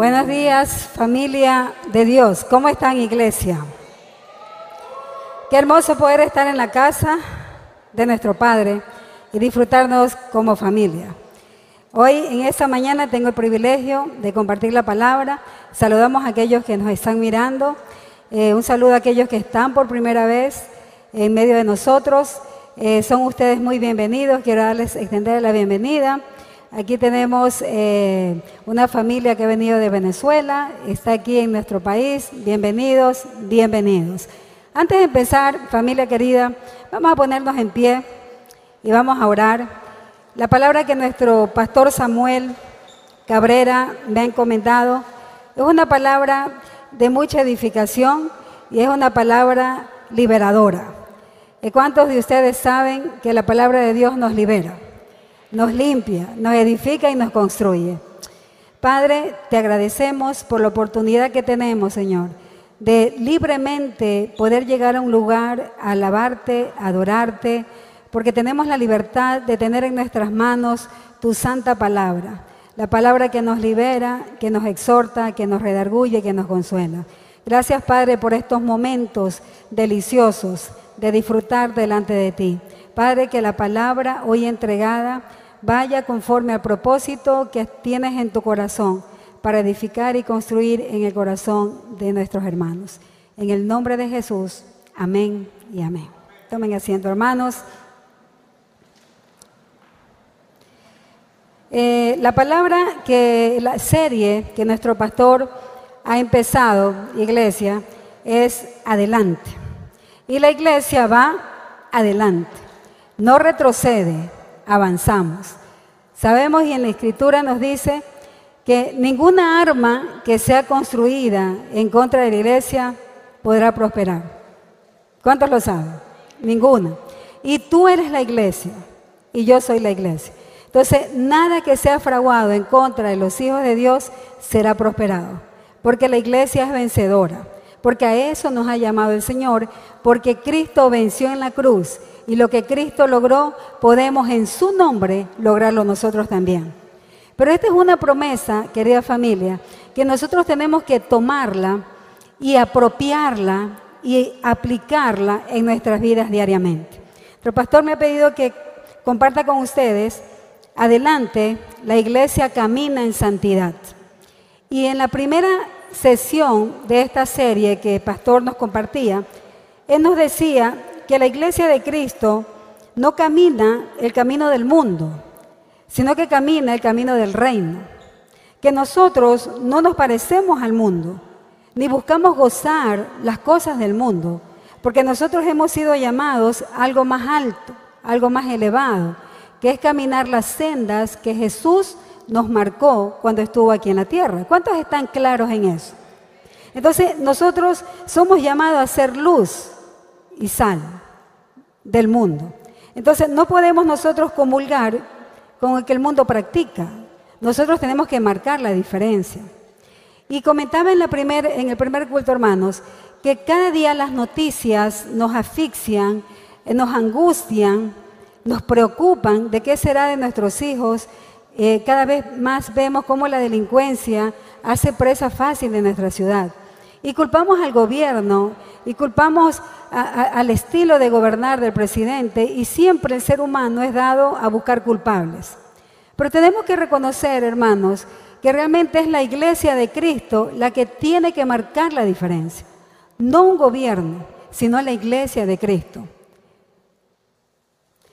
Buenos días, familia de Dios. ¿Cómo están, iglesia? Qué hermoso poder estar en la casa de nuestro Padre y disfrutarnos como familia. Hoy, en esta mañana, tengo el privilegio de compartir la palabra. Saludamos a aquellos que nos están mirando. Eh, un saludo a aquellos que están por primera vez en medio de nosotros. Eh, son ustedes muy bienvenidos. Quiero darles, extender la bienvenida. Aquí tenemos eh, una familia que ha venido de Venezuela, está aquí en nuestro país. Bienvenidos, bienvenidos. Antes de empezar, familia querida, vamos a ponernos en pie y vamos a orar. La palabra que nuestro pastor Samuel Cabrera me ha encomendado es una palabra de mucha edificación y es una palabra liberadora. ¿Y cuántos de ustedes saben que la palabra de Dios nos libera? Nos limpia, nos edifica y nos construye. Padre, te agradecemos por la oportunidad que tenemos, Señor, de libremente poder llegar a un lugar, a alabarte, adorarte, porque tenemos la libertad de tener en nuestras manos tu santa palabra, la palabra que nos libera, que nos exhorta, que nos redarguye, que nos consuela. Gracias, Padre, por estos momentos deliciosos de disfrutar delante de ti. Padre, que la palabra hoy entregada vaya conforme al propósito que tienes en tu corazón para edificar y construir en el corazón de nuestros hermanos. En el nombre de Jesús, amén y amén. Tomen asiento, hermanos. Eh, la palabra que, la serie que nuestro pastor ha empezado, iglesia, es adelante. Y la iglesia va adelante, no retrocede, avanzamos. Sabemos y en la escritura nos dice que ninguna arma que sea construida en contra de la iglesia podrá prosperar. ¿Cuántos lo saben? Ninguna. Y tú eres la iglesia y yo soy la iglesia. Entonces, nada que sea fraguado en contra de los hijos de Dios será prosperado, porque la iglesia es vencedora, porque a eso nos ha llamado el Señor, porque Cristo venció en la cruz y lo que Cristo logró, podemos en su nombre lograrlo nosotros también. Pero esta es una promesa, querida familia, que nosotros tenemos que tomarla y apropiarla y aplicarla en nuestras vidas diariamente. El pastor me ha pedido que comparta con ustedes, adelante, la iglesia camina en santidad. Y en la primera sesión de esta serie que el pastor nos compartía, él nos decía que la iglesia de Cristo no camina el camino del mundo, sino que camina el camino del reino. Que nosotros no nos parecemos al mundo, ni buscamos gozar las cosas del mundo, porque nosotros hemos sido llamados a algo más alto, algo más elevado, que es caminar las sendas que Jesús nos marcó cuando estuvo aquí en la tierra. ¿Cuántos están claros en eso? Entonces, nosotros somos llamados a ser luz y sal del mundo. Entonces no podemos nosotros comulgar con el que el mundo practica. Nosotros tenemos que marcar la diferencia. Y comentaba en, primer, el primer culto, hermanos, que cada día las noticias nos asfixian, eh, nos angustian, nos preocupan de qué será de nuestros hijos. Eh, cada vez más vemos cómo la delincuencia hace presa fácil de nuestra ciudad. Y culpamos al gobierno y culpamos al estilo de gobernar del presidente y siempre el ser humano es dado a buscar culpables. Pero tenemos que reconocer, hermanos, que realmente es la iglesia de Cristo la que tiene que marcar la diferencia. No un gobierno, sino la iglesia de Cristo.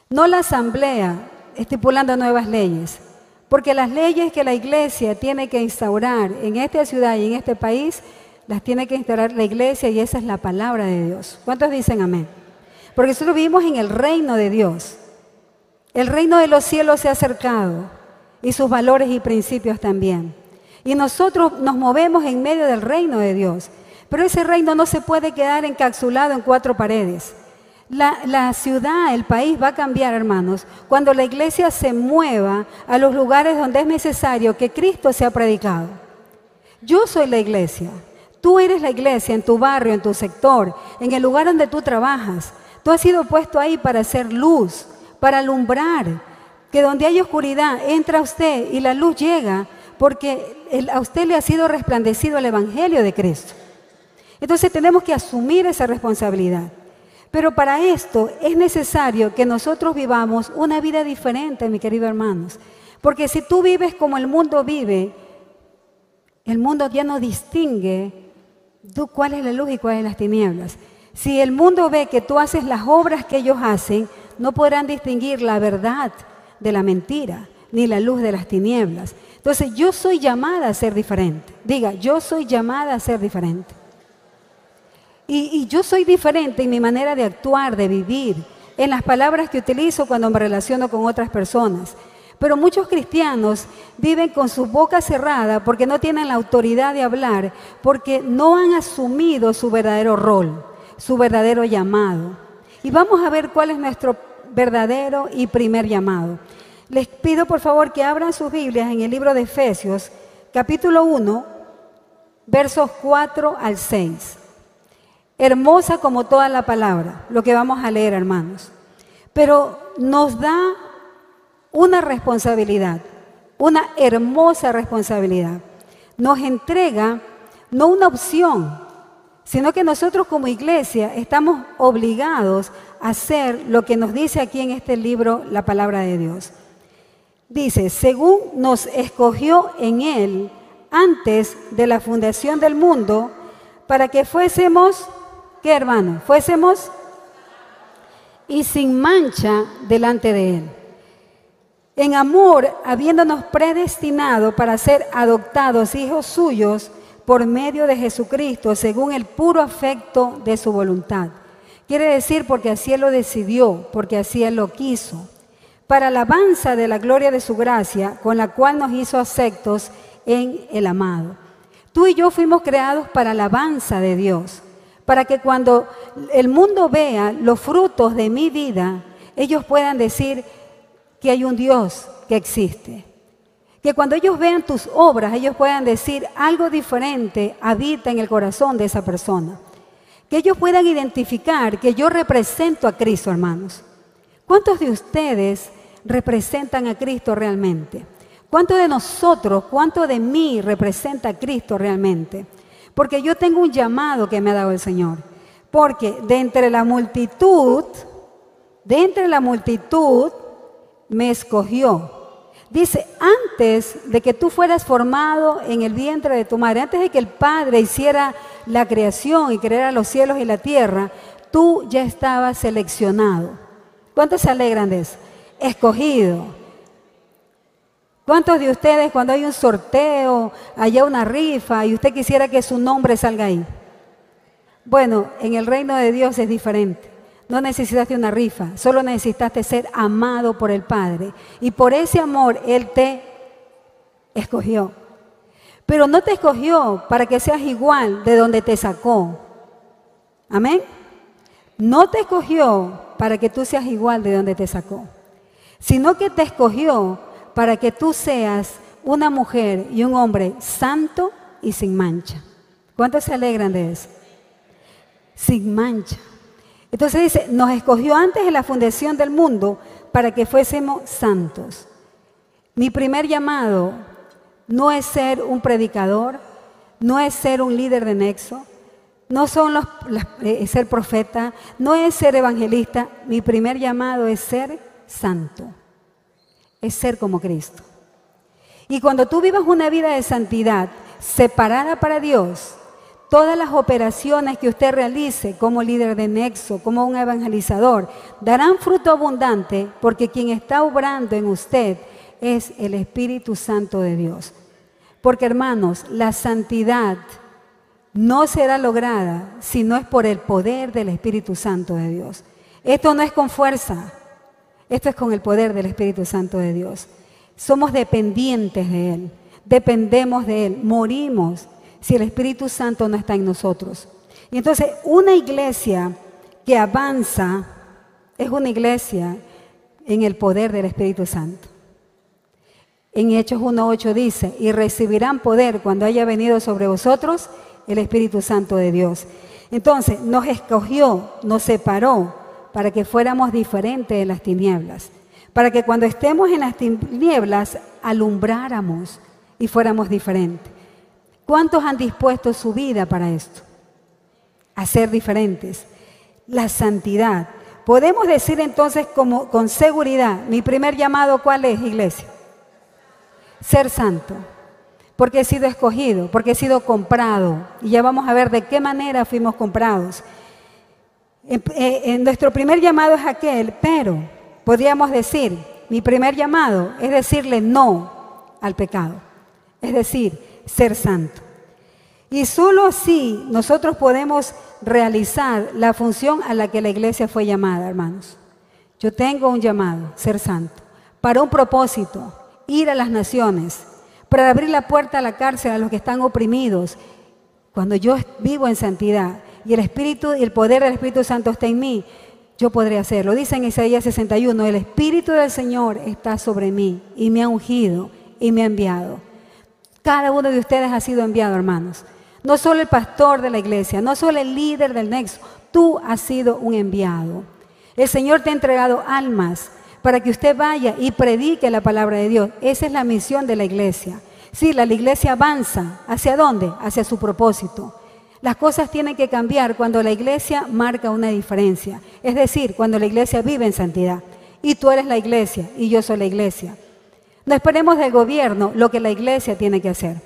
No la asamblea estipulando nuevas leyes, porque las leyes que la iglesia tiene que instaurar en esta ciudad y en este país las tiene que instalar la iglesia y esa es la palabra de Dios. ¿Cuántos dicen amén? Porque nosotros vivimos en el reino de Dios. El reino de los cielos se ha acercado y sus valores y principios también. Y nosotros nos movemos en medio del reino de Dios. Pero ese reino no se puede quedar encapsulado en cuatro paredes. La, la, ciudad, el país va a cambiar, hermanos, cuando la iglesia se mueva a los lugares donde es necesario que Cristo sea predicado. Yo soy la iglesia. Tú eres la iglesia en tu barrio, en tu sector, en el lugar donde tú trabajas. Tú has sido puesto ahí para hacer luz, para alumbrar. Que donde hay oscuridad entra usted y la luz llega porque a usted le ha sido resplandecido el Evangelio de Cristo. Entonces tenemos que asumir esa responsabilidad. Pero para esto es necesario que nosotros vivamos una vida diferente, mis queridos hermanos. Porque si tú vives como el mundo vive, el mundo ya no distingue cuál es la luz y cuál es las tinieblas. Si el mundo ve que tú haces las obras que ellos hacen, no podrán distinguir la verdad de la mentira, ni la luz de las tinieblas. Entonces yo soy llamada a ser diferente. Diga, yo soy llamada a ser diferente. Y, yo soy diferente en mi manera de actuar, de vivir, en las palabras que utilizo cuando me relaciono con otras personas. Pero muchos cristianos viven con su boca cerrada porque no tienen la autoridad de hablar, porque no han asumido su verdadero rol, su verdadero llamado. Y vamos a ver cuál es nuestro verdadero y primer llamado. Les pido por favor que abran sus Biblias en el libro de Efesios, capítulo 1, versos 4 al 6. Hermosa como toda la palabra, lo que vamos a leer, hermanos. Pero nos da una responsabilidad, una hermosa responsabilidad. Nos entrega no una opción, sino que nosotros como iglesia estamos obligados a hacer lo que nos dice aquí en este libro la palabra de Dios. Dice, según nos escogió en Él antes de la fundación del mundo, para que fuésemos ¿Qué hermano? Fuésemos y sin mancha delante de Él. En amor, habiéndonos predestinado para ser adoptados hijos suyos por medio de Jesucristo, según el puro afecto de su voluntad. Quiere decir porque así Él lo decidió, porque así Él lo quiso. Para alabanza de la gloria de su gracia, con la cual nos hizo aceptos en el amado. Tú y yo fuimos creados para alabanza de Dios para que cuando el mundo vea los frutos de mi vida, ellos puedan decir que hay un Dios que existe. Que cuando ellos vean tus obras, ellos puedan decir algo diferente habita en el corazón de esa persona. Que ellos puedan identificar que yo represento a Cristo, hermanos. ¿Cuántos de ustedes representan a Cristo realmente? ¿Cuántos de nosotros, cuánto de mí representa a Cristo realmente? Porque yo tengo un llamado que me ha dado el Señor. Porque de entre la multitud, de entre la multitud, me escogió. Dice, antes de que tú fueras formado en el vientre de tu madre, antes de que el Padre hiciera la creación y creara los cielos y la tierra, tú ya estabas seleccionado. ¿Cuántos se alegran de eso? Escogido. ¿Cuántos de ustedes cuando hay un sorteo, haya una rifa y usted quisiera que su nombre salga ahí? Bueno, en el reino de Dios es diferente. No necesitaste una rifa, solo necesitaste ser amado por el Padre. Y por ese amor Él te escogió. Pero no te escogió para que seas igual de donde te sacó. Amén. No te escogió para que tú seas igual de donde te sacó, sino que te escogió para que tú seas una mujer y un hombre santo y sin mancha. ¿Cuántos se alegran de eso? Sin mancha. Entonces dice, nos escogió antes de la fundación del mundo para que fuésemos santos. Mi primer llamado no es ser un predicador, no es ser un líder de nexo, no son los, eh, ser profeta, no es ser evangelista. Mi primer llamado es ser santo es ser como Cristo. Y cuando tú vivas una vida de santidad, separada para Dios, todas las operaciones que usted realice como líder de nexo, como un evangelizador, darán fruto abundante porque quien está obrando en usted es el Espíritu Santo de Dios. Porque hermanos, la santidad no será lograda si no es por el poder del Espíritu Santo de Dios. Esto no es con fuerza, esto es con el poder del Espíritu Santo de Dios. Somos dependientes de Él, dependemos de Él, morimos si el Espíritu Santo no está en nosotros. Y entonces una iglesia que avanza es una iglesia en el poder del Espíritu Santo. En Hechos 1.8 dice, y recibirán poder cuando haya venido sobre vosotros el Espíritu Santo de Dios. Entonces nos escogió, nos separó para que fuéramos diferentes de las tinieblas, para que cuando estemos en las tinieblas alumbráramos y fuéramos diferentes. ¿Cuántos han dispuesto su vida para esto? A ser diferentes. La santidad. Podemos decir entonces como, con seguridad, mi primer llamado, ¿cuál es, iglesia? Ser santo. Porque he sido escogido, porque he sido comprado. Y ya vamos a ver de qué manera fuimos comprados. En, eh, nuestro primer llamado es aquel, pero podríamos decir, mi primer llamado es decirle no al pecado. Es decir, ser santo. Y solo así nosotros podemos realizar la función a la que la iglesia fue llamada, hermanos. Yo tengo un llamado, ser santo, para un propósito, ir a las naciones, para abrir la puerta a la cárcel a los que están oprimidos. Cuando yo vivo en santidad y el Espíritu y el poder del Espíritu Santo está en mí, yo podré hacerlo. Dice en Isaías 61, el Espíritu del Señor está sobre mí y me ha ungido y me ha enviado. Cada uno de ustedes ha sido enviado, hermanos. No solo el pastor de la iglesia, no solo el líder del nexo, tú has sido un enviado. El Señor te ha entregado almas para que usted vaya y predique la palabra de Dios. Esa es la misión de la iglesia. Sí, la iglesia avanza. ¿Hacia dónde? Hacia su propósito. Las cosas tienen que cambiar cuando la iglesia marca una diferencia. Es decir, cuando la iglesia vive en santidad. Y tú eres la iglesia y yo soy la iglesia. No esperemos del gobierno lo que la iglesia tiene que hacer.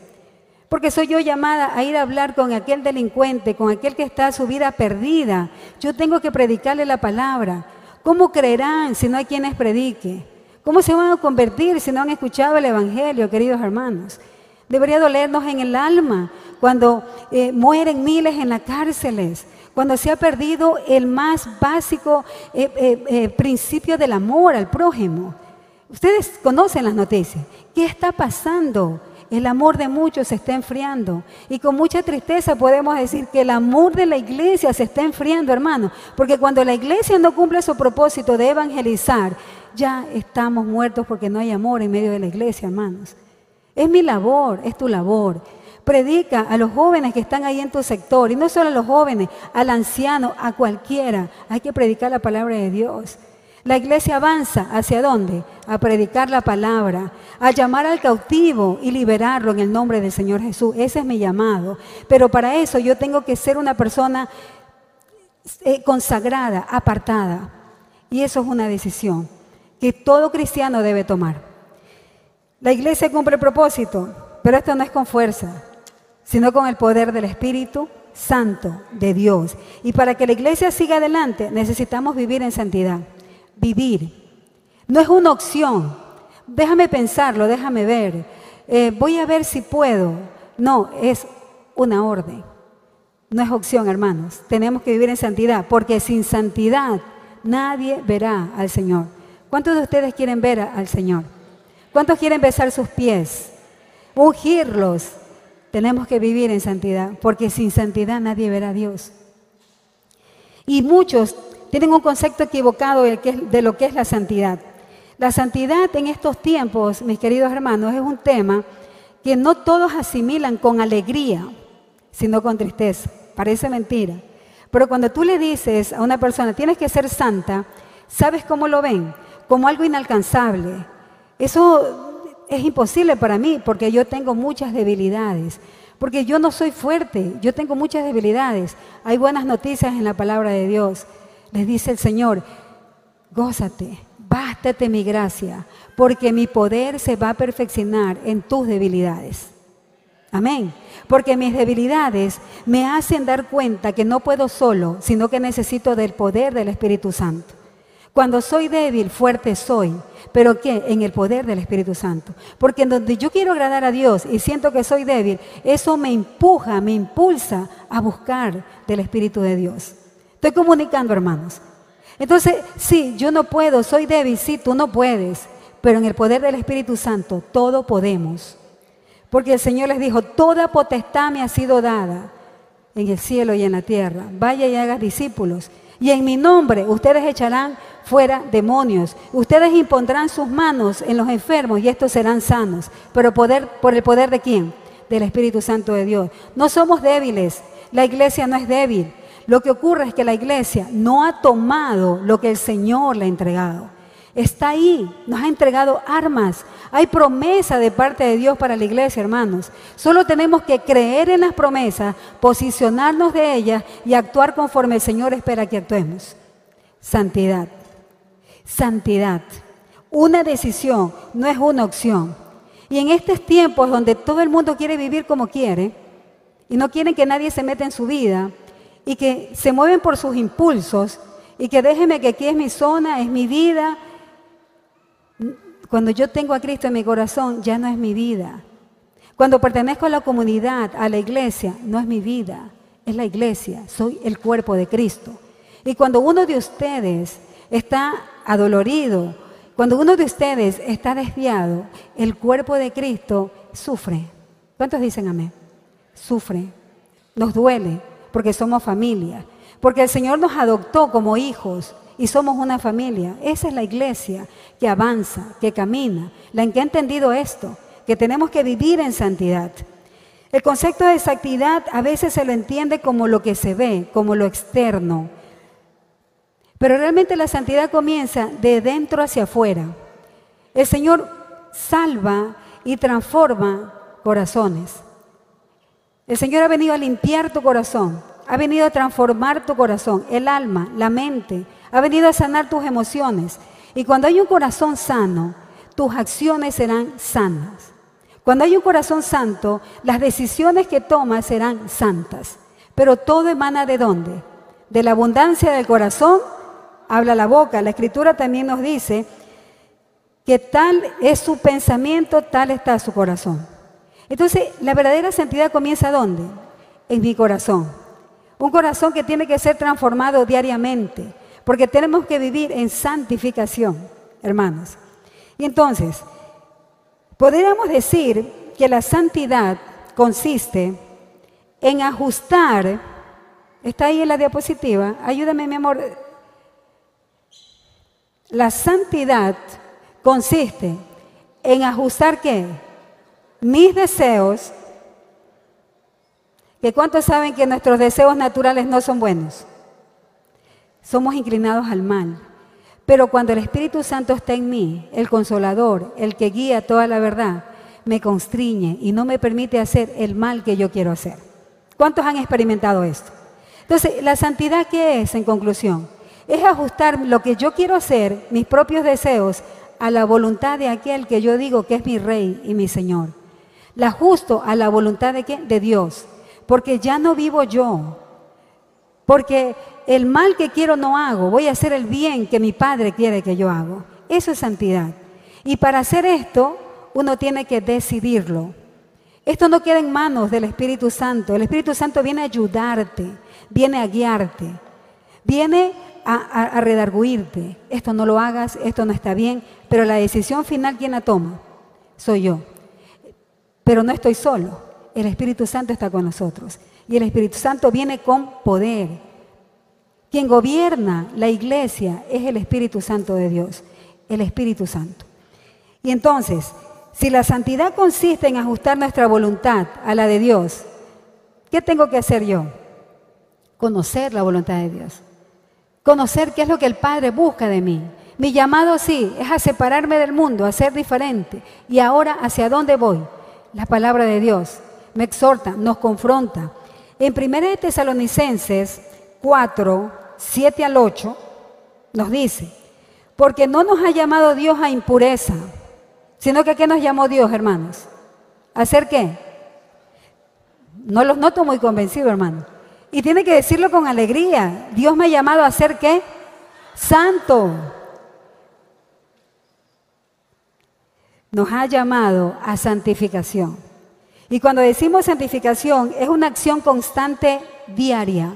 Porque soy yo llamada a ir a hablar con aquel delincuente, con aquel que está su vida perdida. Yo tengo que predicarle la palabra. ¿Cómo creerán si no hay quienes predique? ¿Cómo se van a convertir si no han escuchado el Evangelio, queridos hermanos? Debería dolernos en el alma cuando eh, mueren miles en las cárceles, cuando se ha perdido el más básico eh, eh, principio del amor al prójimo. Ustedes conocen las noticias. ¿Qué está pasando? El amor de muchos se está enfriando. Y con mucha tristeza podemos decir que el amor de la iglesia se está enfriando, hermano. Porque cuando la iglesia no cumple su propósito de evangelizar, ya estamos muertos porque no hay amor en medio de la iglesia, hermanos. Es mi labor, es tu labor. Predica a los jóvenes que están ahí en tu sector. Y no solo a los jóvenes, al anciano, a cualquiera. Hay que predicar la palabra de Dios. La iglesia avanza hacia dónde? A predicar la palabra, a llamar al cautivo y liberarlo en el nombre del Señor Jesús. Ese es mi llamado. Pero para eso yo tengo que ser una persona eh, consagrada, apartada. Y eso es una decisión que todo cristiano debe tomar. La iglesia cumple el propósito, pero esto no es con fuerza, sino con el poder del Espíritu Santo de Dios. Y para que la iglesia siga adelante necesitamos vivir en santidad vivir. No es una opción. Déjame pensarlo, déjame ver. Eh, voy a ver si puedo. No, es una orden. No es opción, hermanos. Tenemos que vivir en santidad, porque sin santidad nadie verá al Señor. ¿Cuántos de ustedes quieren ver al Señor? ¿Cuántos quieren besar sus pies? Ungirlos. Tenemos que vivir en santidad, porque sin santidad nadie verá a Dios. Y muchos tienen un concepto equivocado de lo que es la santidad. La santidad en estos tiempos, mis queridos hermanos, es un tema que no todos asimilan con alegría, sino con tristeza. Parece mentira. Pero cuando tú le dices a una persona, tienes que ser santa, ¿sabes cómo lo ven? Como algo inalcanzable. Eso es imposible para mí porque yo tengo muchas debilidades. Porque yo no soy fuerte, yo tengo muchas debilidades. Hay buenas noticias en la palabra de Dios les dice el Señor, gózate, bástate mi gracia, porque mi poder se va a perfeccionar en tus debilidades. Amén. Porque mis debilidades me hacen dar cuenta que no puedo solo, sino que necesito del poder del Espíritu Santo. Cuando soy débil, fuerte soy. ¿Pero qué? En el poder del Espíritu Santo. Porque en donde yo quiero agradar a Dios y siento que soy débil, eso me empuja, me impulsa a buscar del Espíritu de Dios. Estoy comunicando, hermanos. Entonces, sí, yo no puedo, soy débil, sí, tú no puedes, pero en el poder del Espíritu Santo todo podemos. Porque el Señor les dijo, toda potestad me ha sido dada en el cielo y en la tierra. Vaya y haga discípulos. Y en mi nombre ustedes echarán fuera demonios. Ustedes impondrán sus manos en los enfermos y estos serán sanos. Pero poder, por el poder de quién? Del Espíritu Santo de Dios. No somos débiles. La iglesia no es débil. Lo que ocurre es que la iglesia no ha tomado lo que el Señor le ha entregado. Está ahí, nos ha entregado armas. Hay promesa de parte de Dios para la iglesia, hermanos. Solo tenemos que creer en las promesas, posicionarnos de ellas y actuar conforme el Señor espera que actuemos. Santidad. Santidad. Una decisión, no es una opción. Y en estos tiempos donde todo el mundo quiere vivir como quiere y no quieren que nadie se meta en su vida y que se mueven por sus impulsos y que déjeme que aquí es mi zona, es mi vida. Cuando yo tengo a Cristo en mi corazón, ya no es mi vida. Cuando pertenezco a la comunidad, a la iglesia, no es mi vida, es la iglesia, soy el cuerpo de Cristo. Y cuando uno de ustedes está adolorido cuando uno de ustedes está desviado, el cuerpo de Cristo sufre. ¿Cuántos dicen amén? Sufre. Nos duele porque somos familia. Porque el Señor nos adoptó como hijos y somos una familia. Esa es la iglesia que avanza, que camina, la en que ha entendido esto, que tenemos que vivir en santidad. El concepto de santidad a veces se lo entiende como lo que se ve, como lo externo, pero realmente la santidad comienza de dentro hacia afuera. El Señor salva y transforma corazones. El Señor ha venido a limpiar tu corazón, ha venido a transformar tu corazón, el alma, la mente, ha venido a sanar tus emociones. Y cuando hay un corazón sano, tus acciones serán sanas. Cuando hay un corazón santo, las decisiones que tomas serán santas. Pero todo emana de dónde? De la abundancia del corazón habla la boca. La escritura también nos dice que tal es su pensamiento, tal está su corazón. Entonces, la verdadera santidad comienza ¿dónde? En mi corazón. Un corazón que tiene que ser transformado diariamente, porque tenemos que vivir en santificación, hermanos. Y entonces, podríamos decir que la santidad consiste en ajustar, está ahí en la diapositiva, ayúdame mi amor, la santidad consiste en ajustar qué? Mis deseos, que cuántos saben que nuestros deseos naturales no son buenos. Somos inclinados al mal. Pero cuando el Espíritu Santo está en mí, el consolador, el que guía toda la verdad, me constriñe y no me permite hacer el mal que yo quiero hacer. ¿Cuántos han experimentado esto? Entonces, ¿la santidad qué es en conclusión? es ajustar lo que yo quiero hacer, mis propios deseos, a la voluntad de aquel que yo digo que es mi rey y mi Señor. La ajusto a la voluntad de, de Dios, porque ya no vivo yo, porque el mal que quiero no hago, voy a hacer el bien que mi Padre quiere que yo haga. Eso es santidad. Y para hacer esto, uno tiene que decidirlo. Esto no queda en manos del Espíritu Santo. El Espíritu Santo viene a ayudarte, viene a guiarte, viene a, redarguirte. Esto no lo hagas, esto no está bien, pero la decisión final, ¿quién la toma? Soy yo. Pero no estoy solo. El Espíritu Santo está con nosotros. Y el Espíritu Santo viene con poder. Quien gobierna la iglesia es el Espíritu Santo de Dios. El Espíritu Santo. Y entonces, si la santidad consiste en ajustar nuestra voluntad a la de Dios, ¿qué tengo que hacer yo? Conocer la voluntad de Dios. Conocer qué es lo que el Padre busca de mí. Mi llamado sí es a separarme del mundo, a ser diferente. Y ahora, ¿hacia dónde voy? La palabra de Dios me exhorta, nos confronta. En 1 Tesalonicenses 4, 7 al 8, nos dice, porque no nos ha llamado Dios a impureza, sino que ¿a qué nos llamó Dios, hermanos? ¿A hacer qué? No los noto muy convencidos, hermanos. Y tiene que decirlo con alegría. Dios me ha llamado a ser qué? Santo. Nos ha llamado a santificación. Y cuando decimos santificación es una acción constante diaria,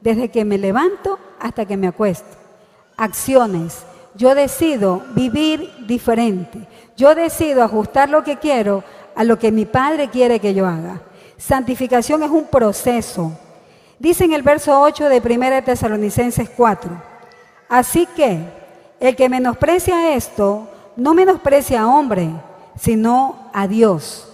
desde que me levanto hasta que me acuesto. Acciones. Yo decido vivir diferente. Yo decido ajustar lo que quiero a lo que mi Padre quiere que yo haga. Santificación es un proceso Dice en el verso 8 de 1 Tesalonicenses 4, así que el que menosprecia esto, no menosprecia a hombre, sino a Dios.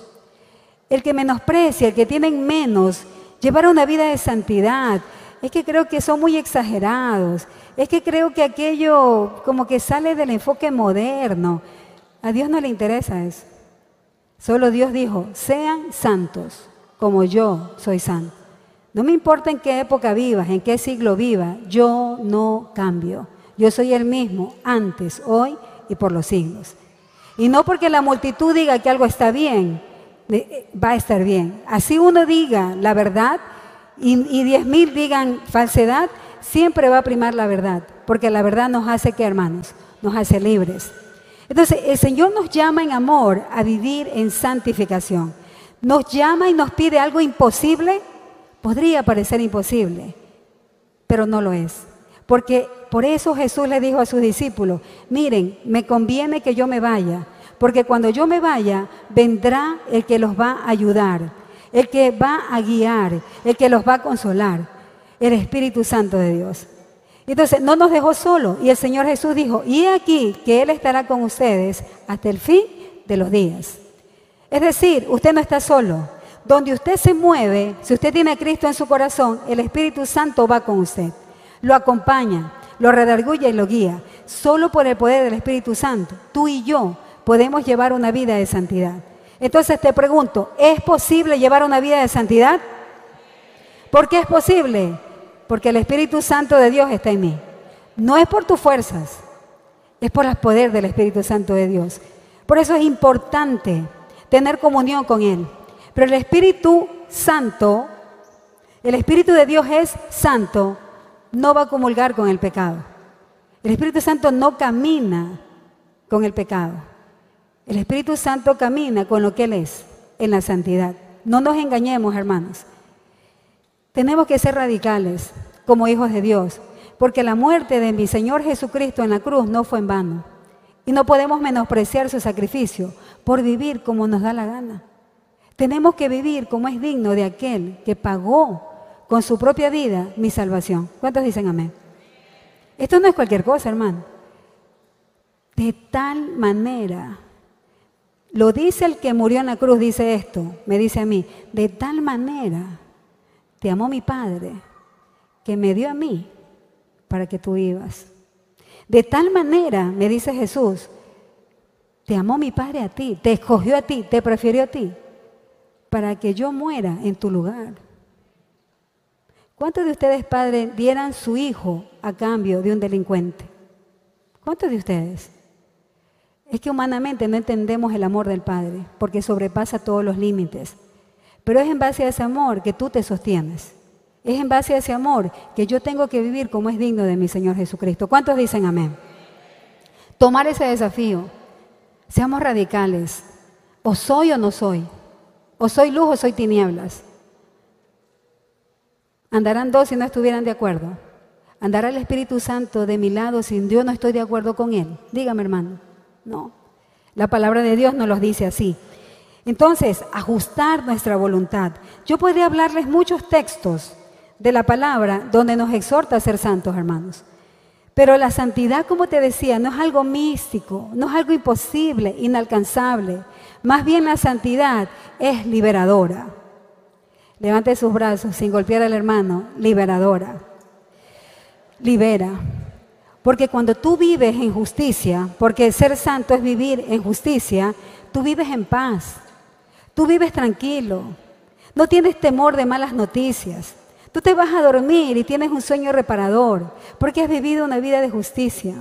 El que menosprecia, el que tiene menos, llevar una vida de santidad, es que creo que son muy exagerados, es que creo que aquello como que sale del enfoque moderno. A Dios no le interesa eso. Solo Dios dijo, sean santos como yo soy santo. No me importa en qué época vivas, en qué siglo vivas, yo no cambio. Yo soy el mismo antes, hoy y por los siglos. Y no porque la multitud diga que algo está bien, eh, va a estar bien. Así uno diga la verdad y, diez mil digan falsedad, siempre va a primar la verdad, porque la verdad nos hace que hermanos, nos hace libres. Entonces, el Señor nos llama en amor a vivir en santificación. Nos llama y nos pide algo imposible. Podría parecer imposible, pero no lo es. Porque por eso Jesús le dijo a sus discípulos, miren, me conviene que yo me vaya, porque cuando yo me vaya, vendrá el que los va a ayudar, el que va a guiar, el que los va a consolar, el Espíritu Santo de Dios. Entonces, no nos dejó solo. Y el Señor Jesús dijo, y aquí que Él estará con ustedes hasta el fin de los días. Es decir, usted no está solo. Donde usted se mueve, si usted tiene a Cristo en su corazón, el Espíritu Santo va con usted. Lo acompaña, lo redarguye y lo guía. Solo por el poder del Espíritu Santo, tú y yo podemos llevar una vida de santidad. Entonces te pregunto, ¿es posible llevar una vida de santidad? ¿Por qué es posible? Porque el Espíritu Santo de Dios está en mí. No es por tus fuerzas, es por el poder del Espíritu Santo de Dios. Por eso es importante tener comunión con Él. Pero el Espíritu Santo, el Espíritu de Dios es santo, no va a comulgar con el pecado. El Espíritu Santo no camina con el pecado. El Espíritu Santo camina con lo que Él es, en la santidad. No nos engañemos, hermanos. Tenemos que ser radicales como hijos de Dios, porque la muerte de mi Señor Jesucristo en la cruz no fue en vano. Y no podemos menospreciar su sacrificio por vivir como nos da la gana. Tenemos que vivir como es digno de aquel que pagó con su propia vida mi salvación. ¿Cuántos dicen amén? Esto no es cualquier cosa, hermano. De tal manera, lo dice el que murió en la cruz, dice esto, me dice a mí, de tal manera te amó mi Padre que me dio a mí para que tú vivas. De tal manera, me dice Jesús, te amó mi Padre a ti, te escogió a ti, te prefirió a ti, para que yo muera en tu lugar. ¿Cuántos de ustedes, padres, dieran su hijo a cambio de un delincuente? ¿Cuántos de ustedes? Es que humanamente no entendemos el amor del Padre, porque sobrepasa todos los límites. Pero es en base a ese amor que tú te sostienes. Es en base a ese amor que yo tengo que vivir como es digno de mi Señor Jesucristo. ¿Cuántos dicen amén? Tomar ese desafío. Seamos radicales. O soy o no soy. O soy luz o soy tinieblas. Andarán dos si no estuvieran de acuerdo. Andará el Espíritu Santo de mi lado si yo no estoy de acuerdo con Él. Dígame, hermano. No. La palabra de Dios nos lo dice así. Entonces, ajustar nuestra voluntad. Yo podría hablarles muchos textos de la palabra donde nos exhorta a ser santos, hermanos. Pero la santidad, como te decía, no es algo místico, no es algo imposible, inalcanzable. Más bien la santidad es liberadora. Levante sus brazos sin golpear al hermano, liberadora. Libera. Porque cuando tú vives en justicia, porque ser santo es vivir en justicia, tú vives en paz. Tú vives tranquilo. No tienes temor de malas noticias. Tú te vas a dormir y tienes un sueño reparador porque has vivido una vida de justicia.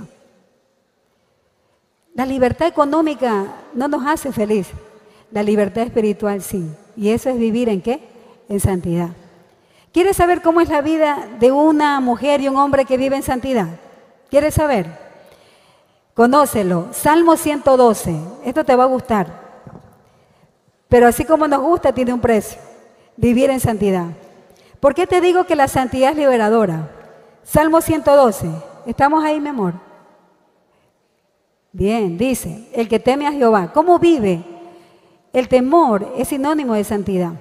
La libertad económica no nos hace feliz. La libertad espiritual sí. ¿Y eso es vivir en qué? En santidad. ¿Quieres saber cómo es la vida de una mujer y un hombre que vive en santidad? ¿Quieres saber? Conócelo. Salmo 112. Esto te va a gustar. Pero así como nos gusta, tiene un precio. Vivir en santidad. ¿Por qué te digo que la santidad es liberadora? Salmo 112. ¿Estamos ahí, mi amor? Bien, dice, el que teme a Jehová. ¿Cómo vive? El temor es sinónimo de santidad.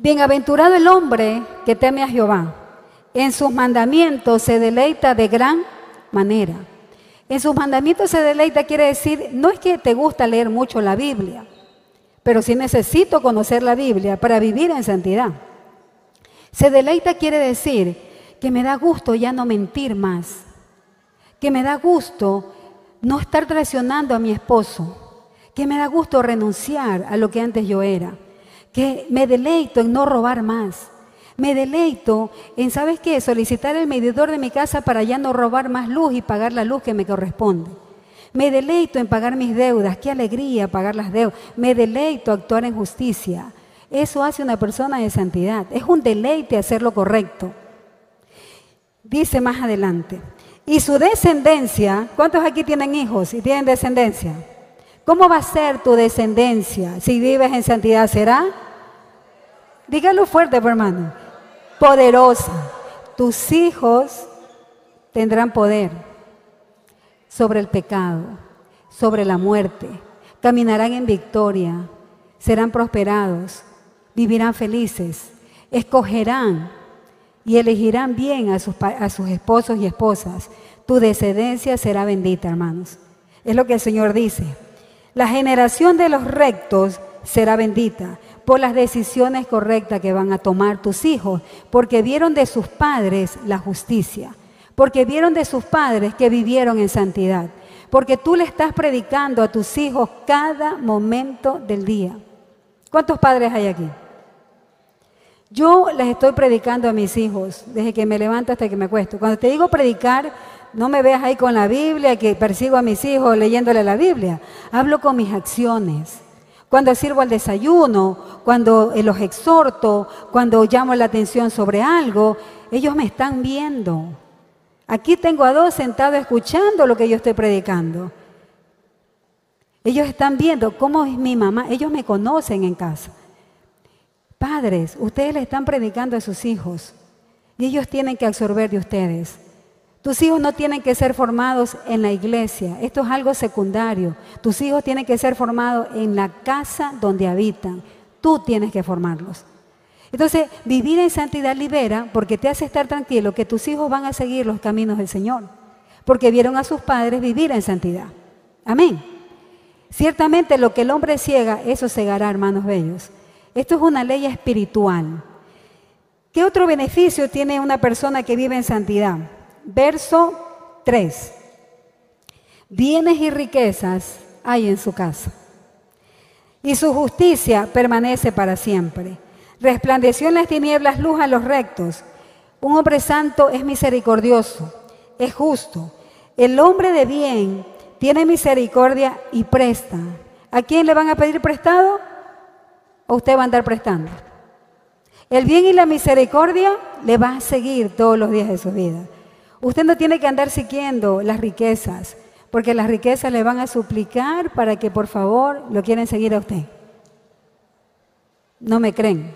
Bienaventurado el hombre que teme a Jehová. En sus mandamientos se deleita de gran manera. En sus mandamientos se deleita quiere decir, no es que te gusta leer mucho la Biblia, pero sí necesito conocer la Biblia para vivir en santidad. Se deleita quiere decir que me da gusto ya no mentir más, que me da gusto no estar traicionando a mi esposo, que me da gusto renunciar a lo que antes yo era, que me deleito en no robar más, me deleito en, ¿sabes qué? Solicitar el medidor de mi casa para ya no robar más luz y pagar la luz que me corresponde. Me deleito en pagar mis deudas, qué alegría pagar las deudas. Me deleito actuar en justicia. Eso hace una persona de santidad. Es un deleite hacer lo correcto. Dice más adelante, y su descendencia, ¿cuántos aquí tienen hijos y tienen descendencia? ¿Cómo va a ser tu descendencia si vives en santidad? ¿Será? Dígalo fuerte, hermano. Poderosa. Tus hijos tendrán poder sobre el pecado, sobre la muerte. Caminarán en victoria, serán prosperados, vivirán felices, escogerán y elegirán bien a sus, a sus esposos y esposas. Tu descendencia será bendita, hermanos. Es lo que el Señor dice. La generación de los rectos será bendita por las decisiones correctas que van a tomar tus hijos, porque vieron de sus padres la justicia, porque vieron de sus padres que vivieron en santidad, porque tú le estás predicando a tus hijos cada momento del día. ¿Cuántos padres hay aquí? Yo les estoy predicando a mis hijos desde que me levanto hasta que me acuesto. Cuando te digo predicar, no me veas ahí con la Biblia, que persigo a mis hijos leyéndole la Biblia. Hablo con mis acciones. Cuando sirvo al desayuno, cuando los exhorto, cuando llamo la atención sobre algo, ellos me están viendo. Aquí tengo a dos sentados escuchando lo que yo estoy predicando. Ellos están viendo cómo es mi mamá. Ellos me conocen en casa. Padres, ustedes le están predicando a sus hijos y ellos tienen que absorber de ustedes. Tus hijos no tienen que ser formados en la iglesia, esto es algo secundario. Tus hijos tienen que ser formados en la casa donde habitan. Tú tienes que formarlos. Entonces, vivir en santidad libera porque te hace estar tranquilo que tus hijos van a seguir los caminos del Señor, porque vieron a sus padres vivir en santidad. Amén. Ciertamente lo que el hombre ciega, eso cegará, hermanos bellos. Esto es una ley espiritual. ¿Qué otro beneficio tiene una persona que vive en santidad? Verso 3. Bienes y riquezas hay en su casa. Y su justicia permanece para siempre. Resplandeció en las tinieblas luz a los rectos. Un hombre santo es misericordioso, es justo. El hombre de bien tiene misericordia y presta. ¿A quién le van a pedir prestado? o usted va a andar prestando? El bien y la misericordia le va a seguir todos los días de su vida. Usted no tiene que andar siguiendo las riquezas, porque las riquezas le van a suplicar para que por favor lo quieren seguir a usted. No me creen.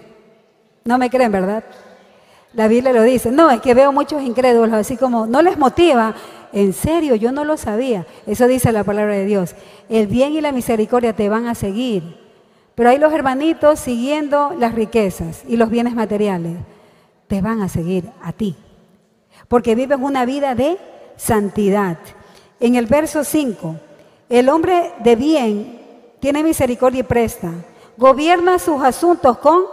No me creen, ¿verdad? La Biblia lo dice. No, es que veo muchos incrédulos, así como no les motiva. En serio, yo no lo sabía. Eso dice la palabra de Dios. El bien y la misericordia te van a seguir. Pero hay los hermanitos siguiendo las riquezas y los bienes materiales. Te van a seguir a ti. Porque vives una vida de santidad. En el verso 5, el hombre de bien tiene misericordia y presta. Gobierna sus asuntos con...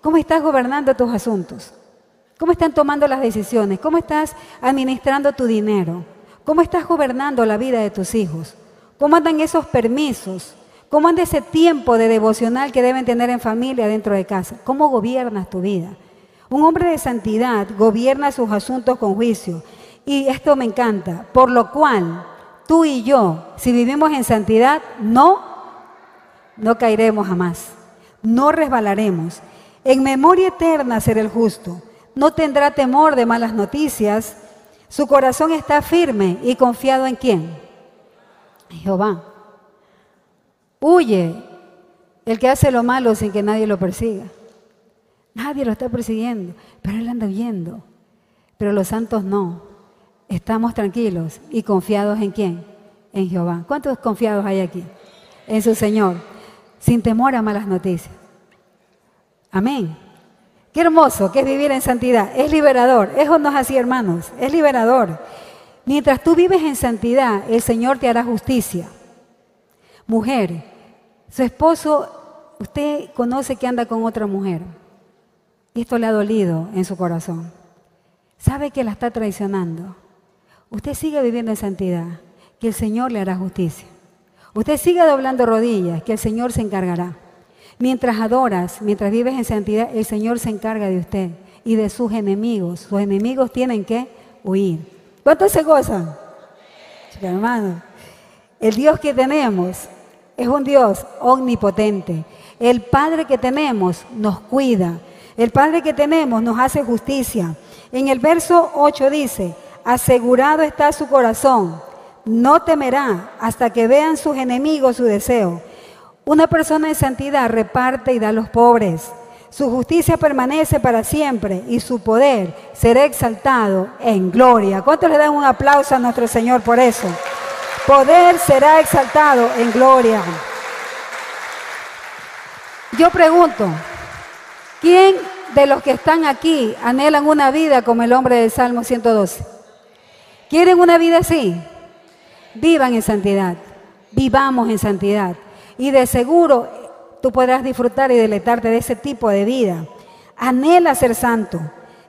¿Cómo estás gobernando tus asuntos? ¿Cómo están tomando las decisiones? ¿Cómo estás administrando tu dinero? ¿Cómo estás gobernando la vida de tus hijos? ¿Cómo andan esos permisos? ¿Cómo anda ese tiempo de devocional que deben tener en familia dentro de casa? ¿Cómo gobiernas tu vida? Un hombre de santidad gobierna sus asuntos con juicio. Y esto me encanta. Por lo cual, tú y yo, si vivimos en santidad, no, no caeremos jamás. No resbalaremos. En memoria eterna será el justo. No tendrá temor de malas noticias. Su corazón está firme y confiado en quién? Jehová. Huye el que hace lo malo sin que nadie lo persiga. Nadie lo está persiguiendo, pero él anda huyendo. Pero los santos no. Estamos tranquilos y confiados en quién? En Jehová. ¿Cuántos confiados hay aquí? En su Señor. Sin temor a malas noticias. Amén. Qué hermoso que es vivir en santidad. Es liberador. Eso no es así, hermanos. Es liberador. Mientras tú vives en santidad, el Señor te hará justicia. Mujer, su esposo, usted conoce que anda con otra mujer. Esto le ha dolido en su corazón. Sabe que la está traicionando. Usted sigue viviendo en santidad, que el Señor le hará justicia. Usted sigue doblando rodillas, que el Señor se encargará. Mientras adoras, mientras vives en santidad, el Señor se encarga de usted y de sus enemigos. Sus enemigos tienen que huir. ¿Cuántos se gozan? hermano, el Dios que tenemos es un Dios omnipotente. El Padre que tenemos nos cuida. El Padre que tenemos nos hace justicia. En el verso 8 dice, asegurado está su corazón, no temerá hasta que vean sus enemigos su deseo. Una persona de santidad reparte y da a los pobres. Su justicia permanece para siempre y su poder será exaltado en gloria. ¿Cuántos le dan un aplauso a nuestro Señor por eso? Poder será exaltado en gloria. Yo pregunto, ¿quién de los que están aquí anhelan una vida como el hombre del Salmo 112? ¿Quieren una vida así? Vivan en santidad, vivamos en santidad. Y de seguro tú podrás disfrutar y deleitarte de ese tipo de vida. Anhela ser santo,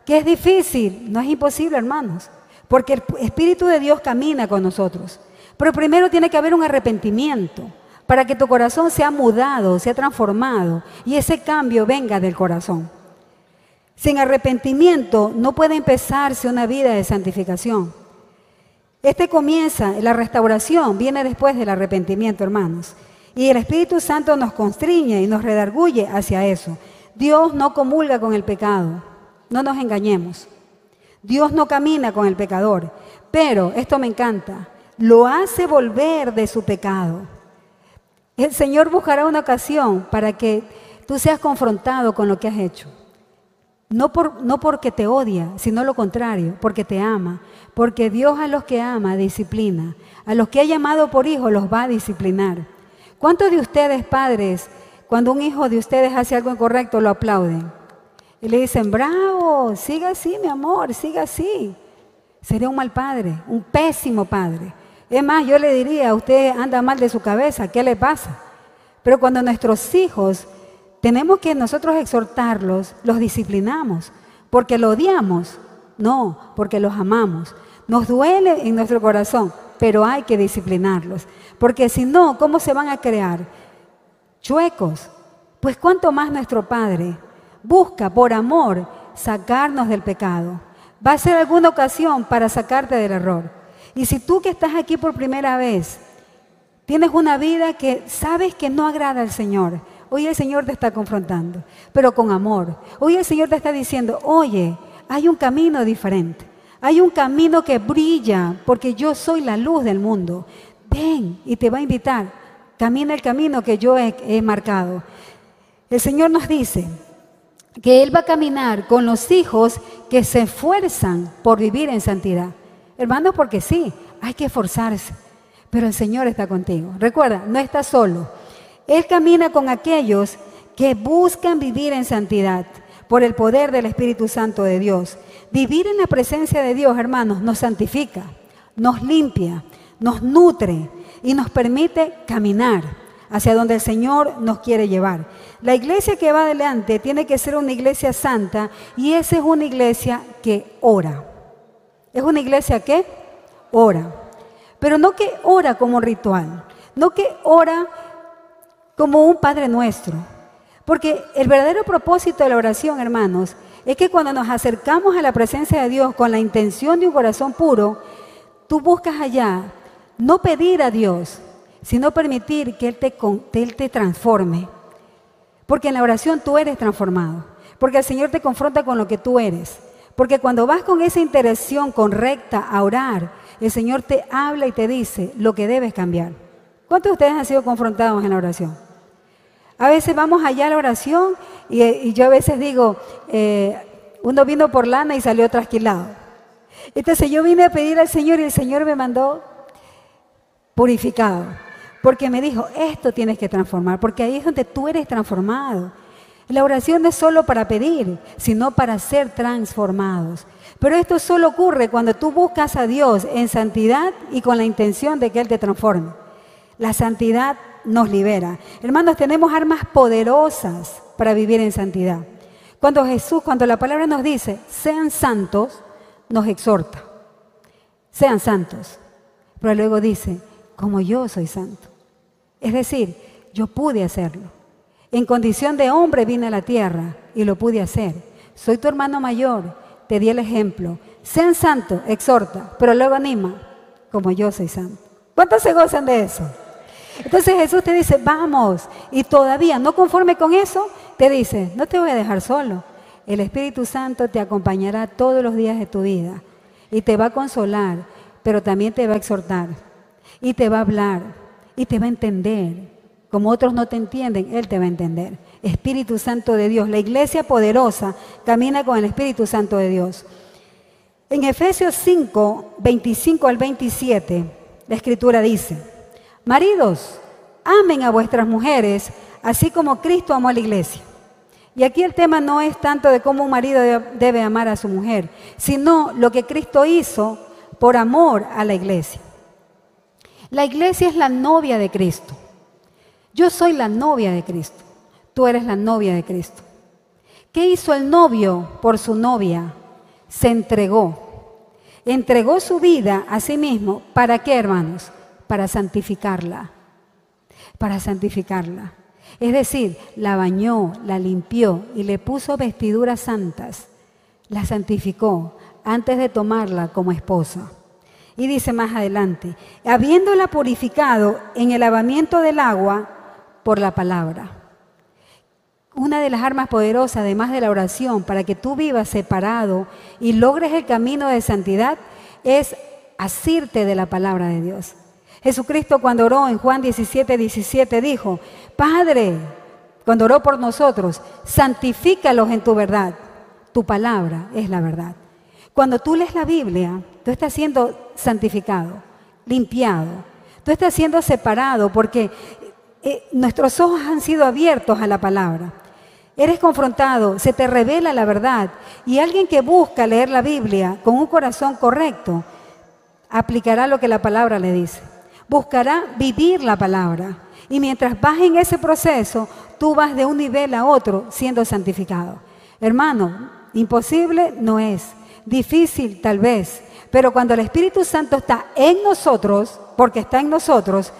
que es difícil, no es imposible, hermanos, porque el Espíritu de Dios camina con nosotros. Pero primero tiene que haber un arrepentimiento para que tu corazón sea mudado, sea transformado y ese cambio venga del corazón. Sin arrepentimiento no puede empezarse una vida de santificación. Este comienza, la restauración viene después del arrepentimiento, hermanos. Y el Espíritu Santo nos constriñe y nos redarguye hacia eso. Dios no comulga con el pecado, no nos engañemos. Dios no camina con el pecador, pero, esto me encanta, lo hace volver de su pecado. El Señor buscará una ocasión para que tú seas confrontado con lo que has hecho. No, por, no porque te odia, sino lo contrario, porque te ama. Porque Dios a los que ama disciplina. A los que ha llamado por hijo los va a disciplinar. ¿Cuántos de ustedes, padres, cuando un hijo de ustedes hace algo incorrecto, lo aplauden? Y le dicen, bravo, siga así, mi amor, siga así. Sería un mal padre, un pésimo padre. Es más, yo le diría, usted anda mal de su cabeza, ¿qué le pasa? Pero cuando nuestros hijos, tenemos que nosotros exhortarlos, los disciplinamos, porque lo odiamos, no, porque los amamos. Nos duele en nuestro corazón, pero hay que disciplinarlos. Porque si no, ¿cómo se van a crear? Chuecos. Pues cuánto más nuestro Padre busca por amor sacarnos del pecado. Va a ser alguna ocasión para sacarte del error. Y si tú que estás aquí por primera vez, tienes una vida que sabes que no agrada al Señor, hoy el Señor te está confrontando, pero con amor. Hoy el Señor te está diciendo, oye, hay un camino diferente. Hay un camino que brilla porque yo soy la luz del mundo. Ven y te va a invitar. Camina el camino que yo he, marcado. El Señor nos dice que Él va a caminar con los hijos que se esfuerzan por vivir en santidad. Hermanos, porque sí, hay que esforzarse. Pero el Señor está contigo. Recuerda, no estás solo. Él camina con aquellos que buscan vivir en santidad por el poder del Espíritu Santo de Dios. Vivir en la presencia de Dios, hermanos, nos santifica, nos limpia, nos nutre y nos permite caminar hacia donde el Señor nos quiere llevar. La iglesia que va adelante tiene que ser una iglesia santa y esa es una iglesia que ora. ¿Es una iglesia que ora? Pero no que ora como ritual, no que ora como un Padre nuestro, porque el verdadero propósito de la oración, hermanos, es que cuando nos acercamos a la presencia de Dios con la intención de un corazón puro, tú buscas allá no pedir a Dios, sino permitir que Él te, Él te transforme. Porque en la oración tú eres transformado. Porque el Señor te confronta con lo que tú eres. Porque cuando vas con esa interacción correcta a orar, el Señor te habla y te dice lo que debes cambiar. ¿Cuántos de ustedes han sido confrontados en la oración? A veces vamos allá a la oración y, yo a veces digo, eh, uno vino por lana y salió trasquilado. Entonces yo vine a pedir al Señor y el Señor me mandó purificado. Porque me dijo, esto tienes que transformar, porque ahí es donde tú eres transformado. La oración no es solo para pedir, sino para ser transformados. Pero esto solo ocurre cuando tú buscas a Dios en santidad y con la intención de que Él te transforme. La santidad nos libera. Hermanos, tenemos armas poderosas para vivir en santidad. Cuando Jesús, cuando la palabra nos dice, sean santos, nos exhorta. Sean santos. Pero luego dice, como yo soy santo. Es decir, yo pude hacerlo. En condición de hombre vine a la tierra y lo pude hacer. Soy tu hermano mayor, te di el ejemplo. Sean santos, exhorta, pero luego anima, como yo soy santo. ¿Cuántos se gozan de eso? Entonces Jesús te dice, vamos, y todavía no conforme con eso, te dice, no te voy a dejar solo. El Espíritu Santo te acompañará todos los días de tu vida y te va a consolar, pero también te va a exhortar y te va a hablar y te va a entender. Como otros no te entienden, Él te va a entender. Espíritu Santo de Dios. La iglesia poderosa camina con el Espíritu Santo de Dios. En Efesios 5, 25 al 27, la escritura dice, maridos, amen a vuestras mujeres, así como Cristo amó a la iglesia. Y aquí el tema no es tanto de cómo un marido debe amar a su mujer, sino lo que Cristo hizo por amor a la iglesia. La iglesia es la novia de Cristo. Yo soy la novia de Cristo. Tú eres la novia de Cristo. ¿Qué hizo el novio por su novia? Se entregó. Entregó su vida a sí mismo. ¿Para qué, hermanos? Para santificarla. Para santificarla. Es decir, la bañó, la limpió y le puso vestiduras santas. La santificó antes de tomarla como esposa. Y dice más adelante, habiéndola purificado en el lavamiento del agua por la palabra. Una de las armas poderosas, además de la oración, para que tú vivas separado y logres el camino de santidad, es asirte de la palabra de Dios. Jesucristo cuando oró en Juan 17, 17 dijo, Padre, cuando oró por nosotros, santifícalos en tu verdad. Tu palabra es la verdad. Cuando tú lees la Biblia, tú estás siendo santificado, limpiado. Tú estás siendo separado porque eh, nuestros ojos han sido abiertos a la palabra. Eres confrontado, se te revela la verdad. Y alguien que busca leer la Biblia con un corazón correcto, aplicará lo que la palabra le dice. Buscará vivir la palabra. Y mientras vas en ese proceso, tú vas de un nivel a otro siendo santificado. Hermano, imposible no es. Difícil tal vez. Pero cuando el Espíritu Santo está en nosotros, porque está en nosotros,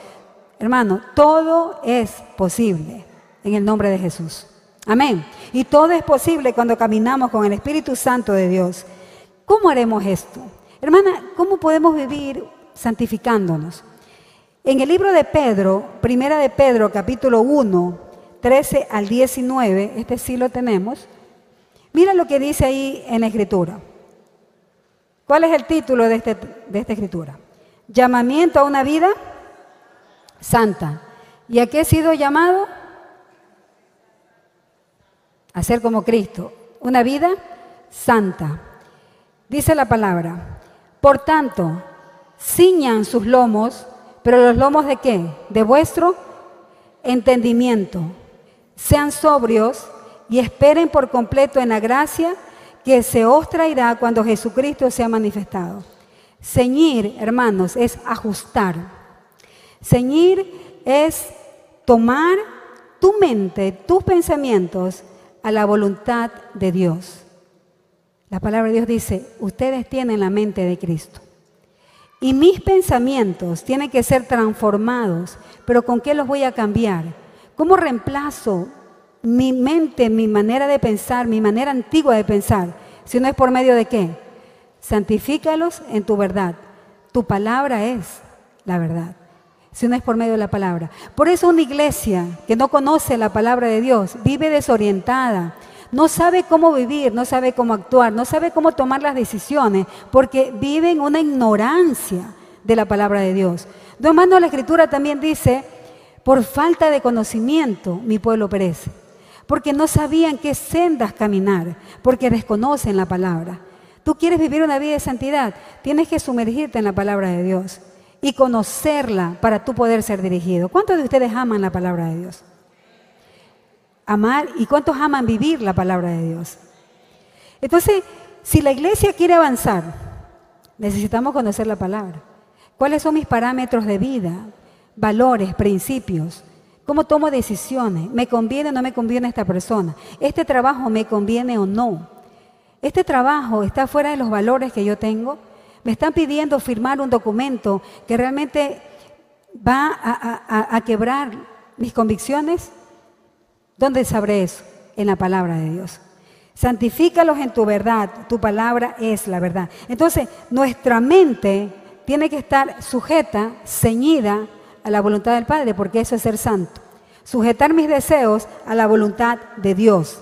hermano, todo es posible en el nombre de Jesús. Amén. Y todo es posible cuando caminamos con el Espíritu Santo de Dios. ¿Cómo haremos esto? Hermana, ¿cómo podemos vivir santificándonos? En el libro de Pedro, primera de Pedro, capítulo 1, 13 al 19, este sí lo tenemos. Mira lo que dice ahí en la escritura. ¿Cuál es el título de, este, de esta escritura? Llamamiento a una vida santa. ¿Y a qué he sido llamado? A ser como Cristo. Una vida santa. Dice la palabra. Por tanto, ciñan sus lomos, pero los lomos de qué? De vuestro entendimiento. Sean sobrios y esperen por completo en la gracia que se os traerá cuando Jesucristo sea manifestado. Ceñir, hermanos, es ajustar. Ceñir es tomar tu mente, tus pensamientos a la voluntad de Dios. La palabra de Dios dice, ustedes tienen la mente de Cristo. Y mis pensamientos tienen que ser transformados, pero ¿con qué los voy a cambiar? ¿Cómo reemplazo mi mente, mi manera de pensar, mi manera antigua de pensar? Si no es por medio de qué? Santifícalos en tu verdad. Tu palabra es la verdad si no es por medio de la palabra. Por eso una iglesia que no conoce la palabra de Dios vive desorientada, no sabe cómo vivir, no sabe cómo actuar, no sabe cómo tomar las decisiones, porque vive en una ignorancia de la palabra de Dios. De mano la escritura también dice, por falta de conocimiento mi pueblo perece, porque no sabían qué sendas caminar, porque desconocen la palabra. Tú quieres vivir una vida de santidad, tienes que sumergirte en la palabra de Dios y conocerla para tú poder ser dirigido. ¿Cuántos de ustedes aman la palabra de Dios? Amar y cuántos aman vivir la palabra de Dios. Entonces, si la iglesia quiere avanzar, necesitamos conocer la palabra. ¿Cuáles son mis parámetros de vida, valores, principios? ¿Cómo tomo decisiones? ¿Me conviene o no me conviene esta persona? ¿Este trabajo me conviene o no? ¿Este trabajo está fuera de los valores que yo tengo? ¿Me están pidiendo firmar un documento que realmente va a, quebrar mis convicciones? ¿Dónde sabré eso? En la palabra de Dios. Santifícalos en tu verdad. Tu palabra es la verdad. Entonces, nuestra mente tiene que estar sujeta, ceñida a la voluntad del Padre, porque eso es ser santo. Sujetar mis deseos a la voluntad de Dios.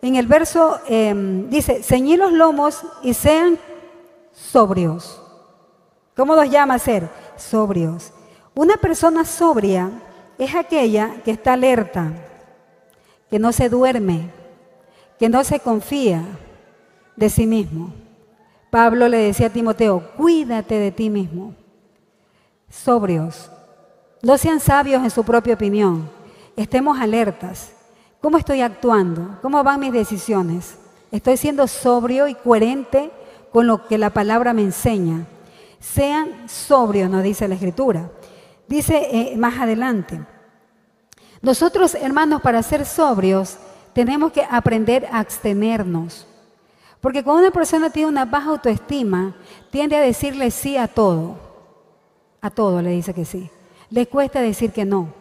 En el verso em, dice, ceñid los lomos y sean sobrios. ¿Cómo los llama a ser? Sobrios. Una persona sobria es aquella que está alerta, que no se duerme, que no se confía de sí mismo. Pablo le decía a Timoteo, cuídate de ti mismo. Sobrios. No sean sabios en su propia opinión. Estemos alertas. ¿Cómo estoy actuando? ¿Cómo van mis decisiones? ¿Estoy siendo sobrio y coherente con lo que la palabra me enseña? Sean sobrios, nos dice la Escritura. Dice eh, más adelante, nosotros hermanos para ser sobrios tenemos que aprender a abstenernos. Porque cuando una persona tiene una baja autoestima, tiende a decirle sí a todo. A todo le dice que sí. Le cuesta decir que no.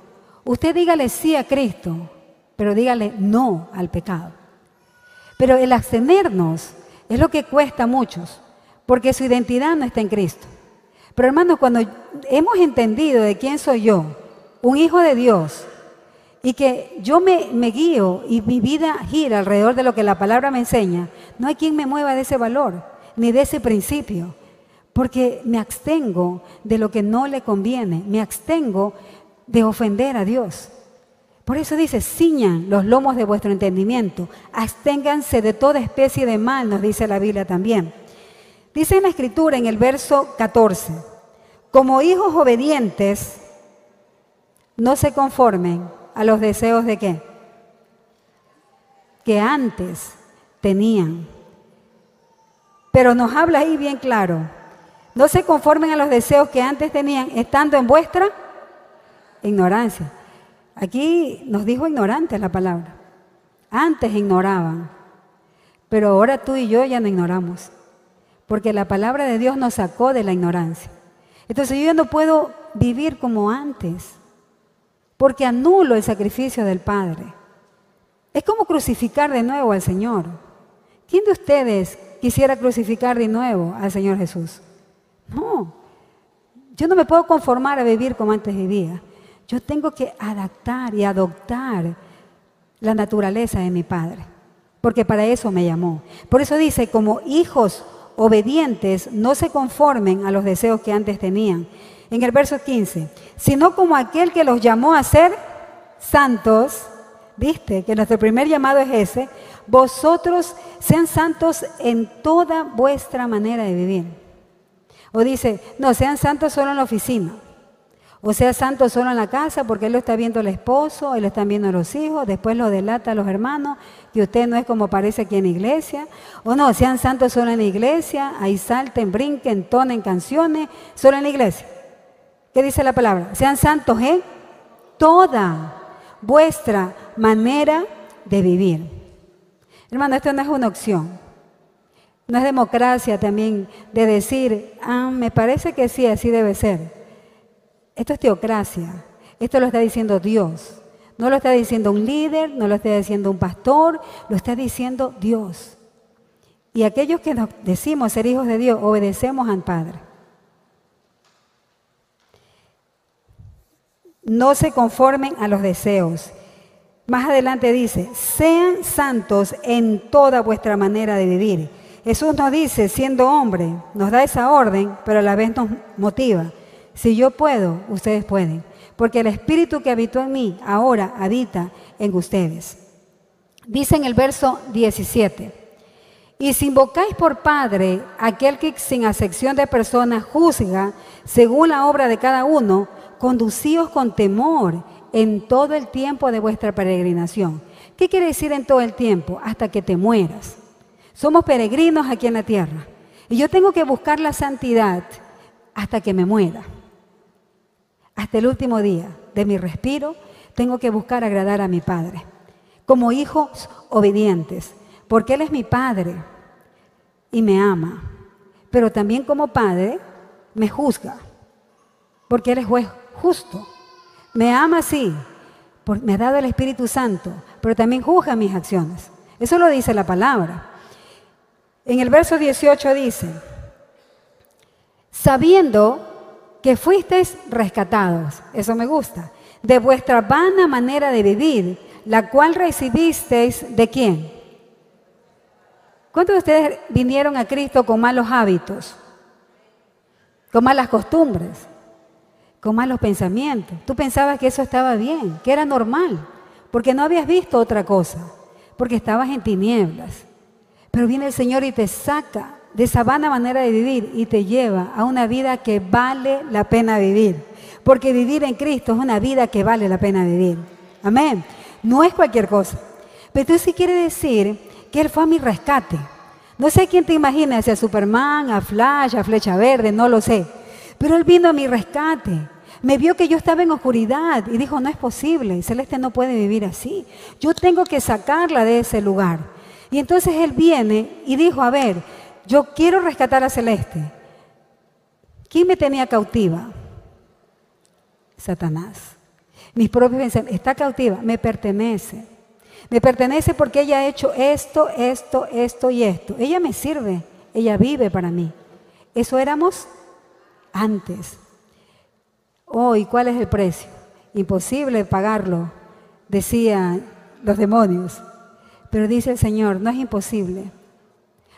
Usted dígale sí a Cristo, pero dígale no al pecado. Pero el abstenernos es lo que cuesta a muchos, porque su identidad no está en Cristo. Pero hermanos, cuando hemos entendido de quién soy yo, un hijo de Dios, y que yo me, me, guío y mi vida gira alrededor de lo que la palabra me enseña, no hay quien me mueva de ese valor, ni de ese principio, porque me abstengo de lo que no le conviene, me abstengo de ofender a Dios. Por eso dice, ciñan los lomos de vuestro entendimiento, absténganse de toda especie de mal, nos dice la Biblia también. Dice en la escritura en el verso 14, como hijos obedientes, no se conformen a los deseos de qué? Que antes tenían. Pero nos habla ahí bien claro. No se conformen a los deseos que antes tenían, estando en vuestra ignorancia. Aquí nos dijo ignorante la palabra. Antes ignoraban, pero ahora tú y yo ya no ignoramos porque la palabra de Dios nos sacó de la ignorancia. Entonces yo no puedo vivir como antes, porque anulo el sacrificio del Padre. Es como crucificar de nuevo al Señor. ¿Quién de ustedes quisiera crucificar de nuevo al Señor Jesús? No, yo no me puedo conformar a vivir como antes vivía. Yo tengo que adaptar y adoptar la naturaleza de mi Padre, porque para eso me llamó. Por eso dice, como hijos obedientes, no se conformen a los deseos que antes tenían. En el verso 15, sino como aquel que los llamó a ser santos, viste que nuestro primer llamado es ese, vosotros sean santos en toda vuestra manera de vivir. O dice, no, sean santos solo en la oficina. O sea, santo solo en la casa porque él lo está viendo el esposo, él lo están viendo los hijos, después lo delata a los hermanos, que usted no es como parece aquí en la iglesia. O no, sean santos solo en la iglesia, ahí salten, brinquen, tonen canciones, solo en la iglesia. ¿Qué dice la palabra? Sean santos en toda vuestra manera de vivir. Hermano, esto no es una opción. No es democracia también de decir, ah, me parece que sí, así debe ser. Esto es teocracia. Esto lo está diciendo Dios. No lo está diciendo un líder, no lo está diciendo un pastor, lo está diciendo Dios. Y aquellos que nos decimos ser hijos de Dios, obedecemos al Padre. No se conformen a los deseos. Más adelante dice, sean santos en toda vuestra manera de vivir. Jesús nos dice, siendo hombre, nos da esa orden, pero a la vez nos motiva. Si yo puedo, ustedes pueden, porque el Espíritu que habitó en mí ahora habita en ustedes. Dice en el verso 17, y si invocáis por Padre aquel que sin acepción de personas juzga según la obra de cada uno, conducíos con temor en todo el tiempo de vuestra peregrinación. ¿Qué quiere decir en todo el tiempo? Hasta que te mueras. Somos peregrinos aquí en la tierra. Y yo tengo que buscar la santidad hasta que me muera hasta el último día de mi respiro, tengo que buscar agradar a mi Padre. Como hijos obedientes, porque Él es mi Padre y me ama. Pero también como Padre me juzga, porque Él es juez justo. Me ama sí, me ha dado el Espíritu Santo, pero también juzga mis acciones. Eso lo dice la palabra. En el verso 18 dice, sabiendo que fuisteis rescatados, eso me gusta, de vuestra vana manera de vivir, la cual recibisteis de quién? ¿Cuántos de ustedes vinieron a Cristo con malos hábitos? Con malas costumbres, con malos pensamientos. Tú pensabas que eso estaba bien, que era normal, porque no habías visto otra cosa, porque estabas en tinieblas. Pero viene el Señor y te saca de esa vana manera de vivir y te lleva a una vida que vale la pena vivir. Porque vivir en Cristo es una vida que vale la pena vivir. Amén. No es cualquier cosa. Pero eso sí quiere decir que Él fue a mi rescate. No sé quién te imagina, si a Superman, a Flash, a Flecha Verde, no lo sé. Pero Él vino a mi rescate. Me vio que yo estaba en oscuridad y dijo, no es posible, Celeste no puede vivir así. Yo tengo que sacarla de ese lugar. Y entonces Él viene y dijo, a ver, yo quiero rescatar a Celeste. ¿Quién me tenía cautiva? Satanás. Mis propios pensamientos. Está cautiva, me pertenece. Me pertenece porque ella ha hecho esto, esto, esto y esto. Ella me sirve, ella vive para mí. Eso éramos antes. Hoy, ¿cuál es el precio? Imposible pagarlo, decían los demonios. Pero dice el Señor, no es imposible.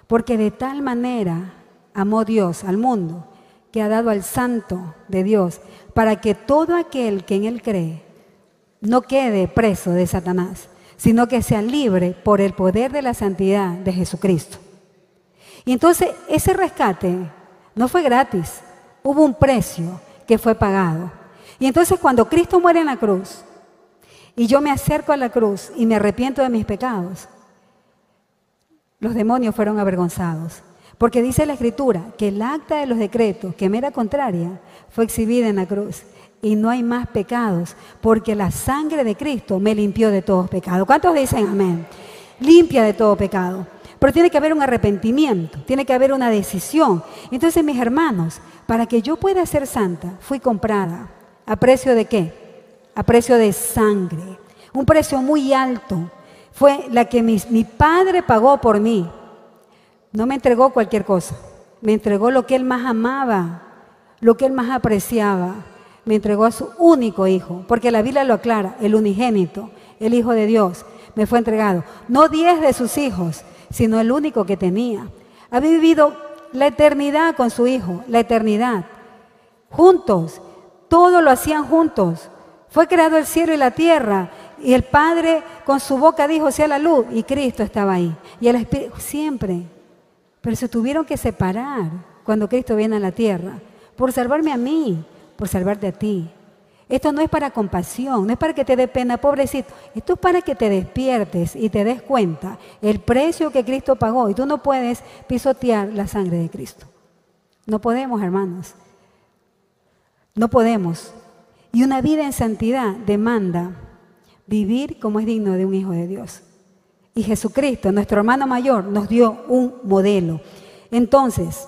Porque de tal manera amó Dios al mundo que ha dado al santo de Dios para que todo aquel que en él cree no quede preso de Satanás, sino que sea libre por el poder de la santidad de Jesucristo. Y entonces ese rescate no fue gratis, hubo un precio que fue pagado. Y entonces cuando Cristo muere en la cruz y yo me acerco a la cruz y me arrepiento de mis pecados, los demonios fueron avergonzados. Porque dice la Escritura que el acta de los decretos, que me era contraria, fue exhibida en la cruz. Y no hay más pecados, porque la sangre de Cristo me limpió de todos pecados. ¿Cuántos dicen amén? Limpia de todo pecado. Pero tiene que haber un arrepentimiento, tiene que haber una decisión. Entonces, mis hermanos, para que yo pueda ser santa, fui comprada. ¿A precio de qué? A precio de sangre. Un precio muy alto fue la que mi, padre pagó por mí. No me entregó cualquier cosa, me entregó lo que él más amaba, lo que él más apreciaba. Me entregó a su único hijo, porque la Biblia lo aclara, el unigénito, el Hijo de Dios, me fue entregado. No diez de sus hijos, sino el único que tenía. Había vivido la eternidad con su hijo, la eternidad. Juntos, todo lo hacían juntos. Fue creado el cielo y la tierra y el Padre con su boca dijo, sea la luz, y Cristo estaba ahí. Y el Espíritu, siempre. Pero se tuvieron que separar cuando Cristo viene a la tierra, por salvarme a mí, por salvarte a ti. Esto no es para compasión, no es para que te dé pena, pobrecito. Esto es para que te despiertes y te des cuenta el precio que Cristo pagó. Y tú no puedes pisotear la sangre de Cristo. No podemos, hermanos. No podemos. Y una vida en santidad demanda vivir como es digno de un hijo de Dios. Y Jesucristo, nuestro hermano mayor, nos dio un modelo. Entonces,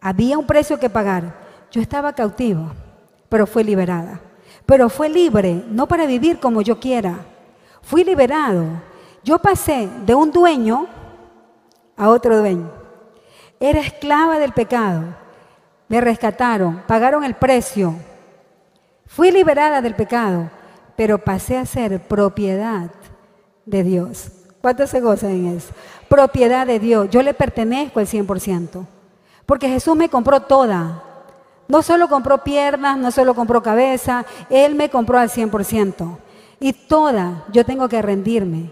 había un precio que pagar. Yo estaba cautivo, pero fue liberada. Pero fue libre, no para vivir como yo quiera. Fui liberado. Yo pasé de un dueño a otro dueño. Era esclava del pecado. Me rescataron, pagaron el precio. Fui liberada del pecado pero pasé a ser propiedad de Dios. ¿Cuántos se gozan en eso? Propiedad de Dios. Yo le pertenezco al 100%. Porque Jesús me compró toda. No solo compró piernas, no solo compró cabeza, Él me compró al 100%. Y toda, yo tengo que rendirme.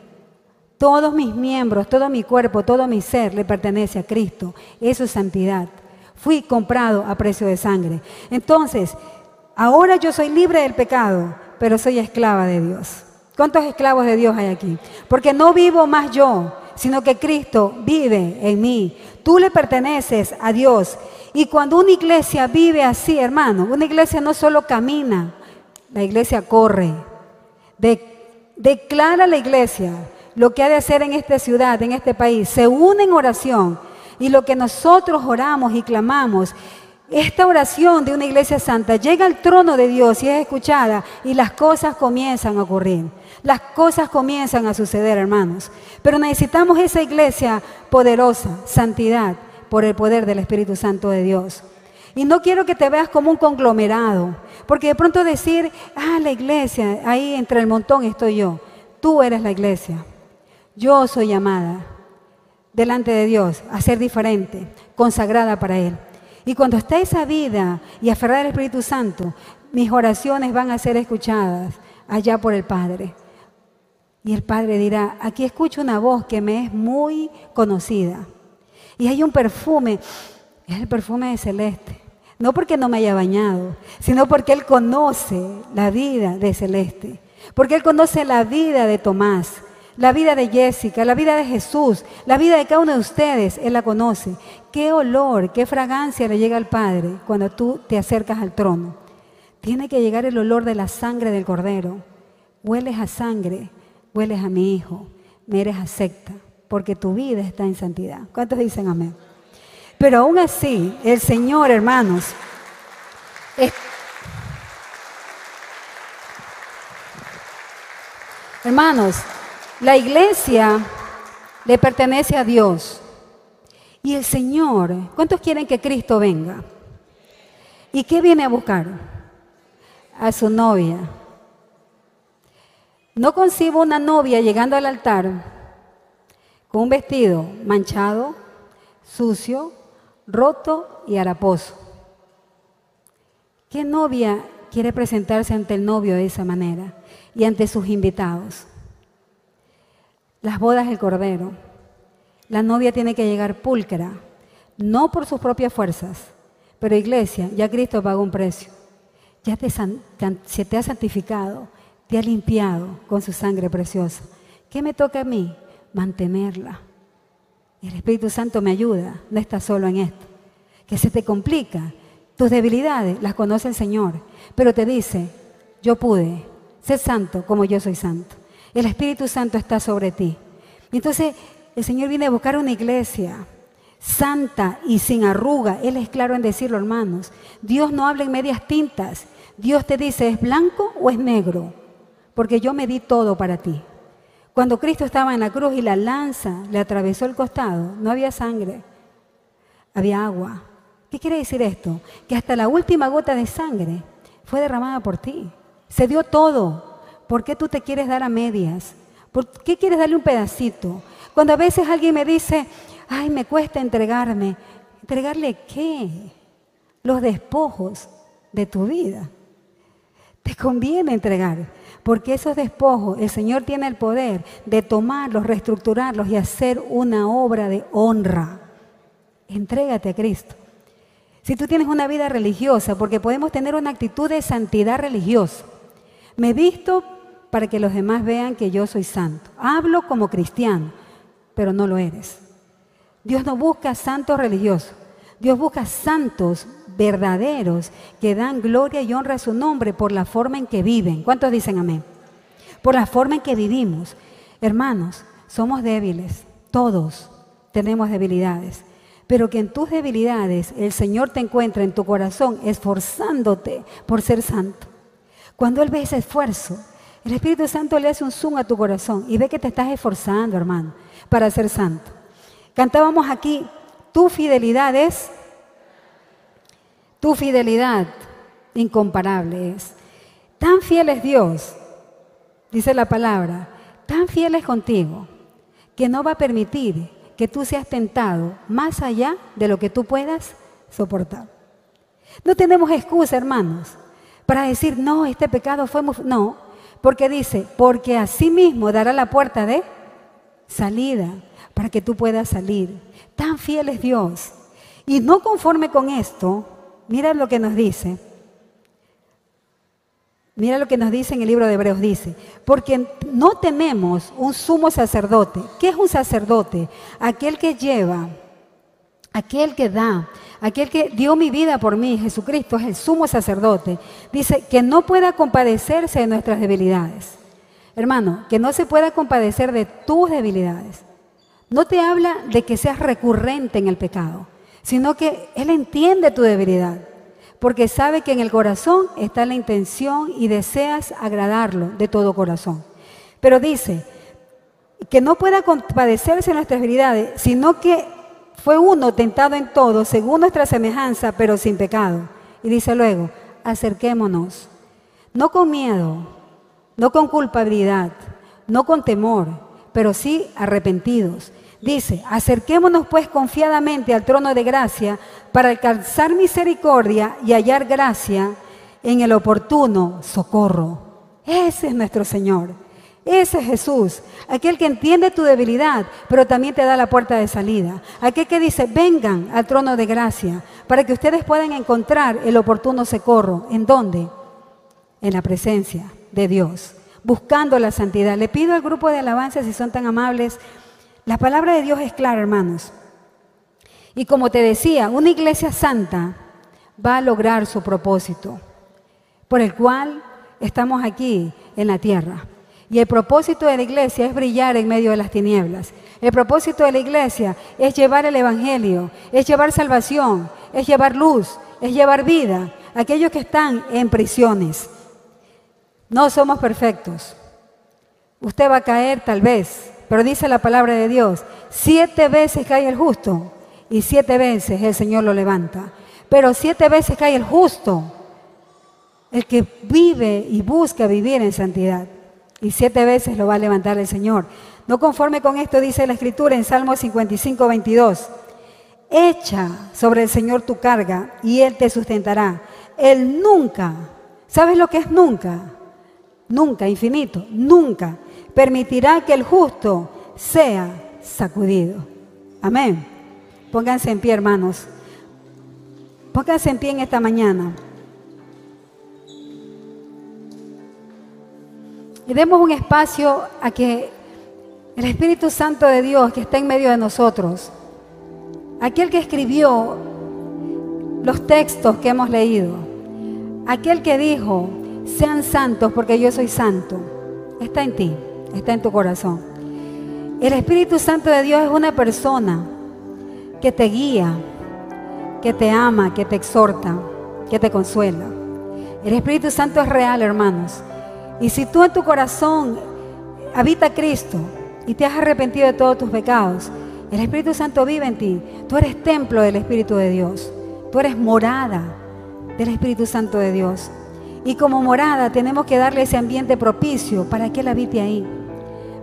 Todos mis miembros, todo mi cuerpo, todo mi ser le pertenece a Cristo. Eso es santidad. Fui comprado a precio de sangre. Entonces, ahora yo soy libre del pecado pero soy esclava de Dios. ¿Cuántos esclavos de Dios hay aquí? Porque no vivo más yo, sino que Cristo vive en mí. Tú le perteneces a Dios. Y cuando una iglesia vive así, hermano, una iglesia no solo camina, la iglesia corre. declara la iglesia lo que ha de hacer en esta ciudad, en este país. Se une en oración y lo que nosotros oramos y clamamos esta oración de una iglesia santa llega al trono de Dios y es escuchada y las cosas comienzan a ocurrir. Las cosas comienzan a suceder, hermanos. Pero necesitamos esa iglesia poderosa, santidad, por el poder del Espíritu Santo de Dios. Y no quiero que te veas como un conglomerado, porque de pronto decir, ah, la iglesia, ahí entre el montón estoy yo. Tú eres la iglesia. Yo soy llamada delante de Dios a ser diferente, consagrada para Él. Y cuando está esa vida y aferrada al Espíritu Santo, mis oraciones van a ser escuchadas allá por el Padre. Y el Padre dirá, aquí escucho una voz que me es muy conocida. Y hay un perfume, es el perfume de Celeste. No porque no me haya bañado, sino porque Él conoce la vida de Celeste. Porque Él conoce la vida de Tomás la vida de Jessica, la vida de Jesús, la vida de cada uno de ustedes, Él la conoce. ¿Qué olor, qué fragancia le llega al Padre cuando tú te acercas al trono? Tiene que llegar el olor de la sangre del Cordero. Hueles a sangre, hueles a mi Hijo, me eres acepta, porque tu vida está en santidad. ¿Cuántos dicen amén? Pero aún así, el Señor, hermanos, Hermanos, la iglesia le pertenece a Dios. Y el Señor, ¿cuántos quieren que Cristo venga? ¿Y qué viene a buscar? A su novia. No concibo una novia llegando al altar con un vestido manchado, sucio, roto y haraposo. ¿Qué novia quiere presentarse ante el novio de esa manera y ante sus invitados? Las bodas del Cordero. La novia tiene que llegar pulcra, no por sus propias fuerzas, pero iglesia, ya Cristo pagó un precio. Ya te, se te ha santificado, te ha limpiado con su sangre preciosa. ¿Qué me toca a mí? Mantenerla. El Espíritu Santo me ayuda, no está solo en esto. Que se te complica. Tus debilidades las conoce el Señor, pero te dice, yo pude, ser santo como yo soy santo. El Espíritu Santo está sobre ti. Entonces, el Señor viene a buscar una iglesia santa y sin arruga. Él es claro en decirlo, hermanos. Dios no habla en medias tintas. Dios te dice, ¿es blanco o es negro? Porque yo me di todo para ti. Cuando Cristo estaba en la cruz y la lanza le atravesó el costado, no había sangre, había agua. ¿Qué quiere decir esto? Que hasta la última gota de sangre fue derramada por ti. Se dio todo. ¿Por qué tú te quieres dar a medias? ¿Por qué quieres darle un pedacito? Cuando a veces alguien me dice, ay, me cuesta entregarme. ¿Entregarle qué? Los despojos de tu vida. Te conviene entregar, porque esos despojos, el Señor tiene el poder de tomarlos, reestructurarlos y hacer una obra de honra. Entrégate a Cristo. Si tú tienes una vida religiosa, porque podemos tener una actitud de santidad religiosa. Me he visto para que los demás vean que yo soy santo. Hablo como cristiano, pero no lo eres. Dios no busca santos religiosos. Dios busca santos verdaderos que dan gloria y honra a su nombre por la forma en que viven. ¿Cuántos dicen amén? Por la forma en que vivimos. Hermanos, somos débiles. Todos tenemos debilidades. Pero que en tus debilidades el Señor te encuentre en tu corazón esforzándote por ser santo. Cuando Él ve ese esfuerzo, el Espíritu Santo le hace un zoom a tu corazón y ve que te estás esforzando, hermano, para ser santo. Cantábamos aquí, tu fidelidad es, tu fidelidad incomparable es. Tan fiel es Dios, dice la palabra, tan fiel es contigo, que no va a permitir que tú seas tentado más allá de lo que tú puedas soportar. No tenemos excusa, hermanos, para decir, no, este pecado fue. No, porque dice, porque así mismo dará la puerta de salida para que tú puedas salir. Tan fiel es Dios. Y no conforme con esto, mira lo que nos dice. Mira lo que nos dice en el libro de Hebreos, dice, porque no tenemos un sumo sacerdote. ¿Qué es un sacerdote? Aquel que lleva, aquel que da, aquel que dio mi vida por mí, Jesucristo es el sumo sacerdote, dice que no pueda compadecerse de nuestras debilidades. hermano, que no se pueda compadecer de tus debilidades. No te habla de que seas recurrente en el pecado, sino que Él entiende tu debilidad, porque sabe que en el corazón está la intención y deseas agradarlo de todo corazón. Pero dice que no pueda compadecerse de nuestras debilidades, sino que fue uno tentado en todo, según nuestra semejanza, pero sin pecado. Y dice luego, acerquémonos, no con miedo, no con culpabilidad, no con temor, pero sí arrepentidos. Dice, acerquémonos pues confiadamente al trono de gracia para alcanzar misericordia y hallar gracia en el oportuno socorro. Ese es nuestro Señor. Ese es Jesús, aquel que entiende tu debilidad, pero también te da la puerta de salida. Aquel que dice, vengan al trono de gracia para que ustedes puedan encontrar el oportuno socorro. ¿En dónde? En la presencia de Dios, buscando la santidad. Le pido al grupo de alabanza, si son tan amables, la palabra de Dios es clara, hermanos. Y como te decía, una iglesia santa va a lograr su propósito, por el cual estamos aquí en la tierra. Y el propósito de la iglesia es brillar en medio de las tinieblas. El propósito de la iglesia es llevar el Evangelio, es llevar salvación, es llevar luz, es llevar vida a aquellos que están en prisiones. No somos perfectos. Usted va a caer tal vez, pero dice la palabra de Dios, siete veces cae el justo y siete veces el Señor lo levanta. Pero siete veces cae el justo, el que vive y busca vivir en santidad y siete veces lo va a levantar el Señor. No conforme con esto dice la Escritura en Salmo 55, 22. Echa sobre el Señor tu carga y Él te sustentará. Él nunca, ¿sabes lo que es nunca? Nunca, infinito, nunca permitirá que el justo sea sacudido. Amén. Pónganse en pie, hermanos. Pónganse en pie en esta mañana. Y demos un espacio a que el Espíritu Santo de Dios que está en medio de nosotros, aquel que escribió los textos que hemos leído, aquel que dijo, sean santos porque yo soy santo, está en ti, está en tu corazón. El Espíritu Santo de Dios es una persona que te guía, que te ama, que te exhorta, que te consuela. El Espíritu Santo es real, hermanos. Y si tú en tu corazón habita Cristo y te has arrepentido de todos tus pecados, el Espíritu Santo vive en ti. Tú eres templo del Espíritu de Dios. Tú eres morada del Espíritu Santo de Dios. Y como morada tenemos que darle ese ambiente propicio para que Él habite ahí.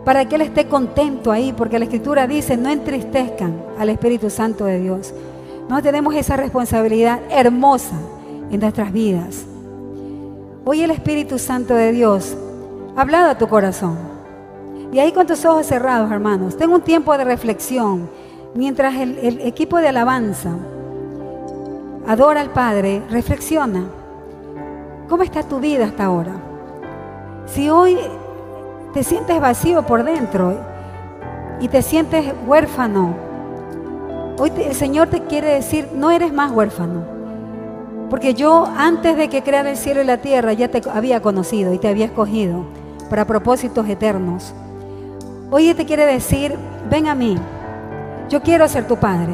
Para que Él esté contento ahí. Porque la Escritura dice, no entristezcan al Espíritu Santo de Dios. No tenemos esa responsabilidad hermosa en nuestras vidas. Hoy el Espíritu Santo de Dios ha hablado a tu corazón. Y ahí con tus ojos cerrados, hermanos, tengo un tiempo de reflexión mientras el equipo de alabanza adora al Padre, reflexiona. ¿Cómo está tu vida hasta ahora? Si hoy te sientes vacío por dentro y te sientes huérfano, hoy el Señor te quiere decir, no eres más huérfano. Porque yo antes de que creara el cielo y la tierra ya te había conocido y te había escogido para propósitos eternos. Hoy te quiere decir, ven a mí, yo quiero ser tu padre.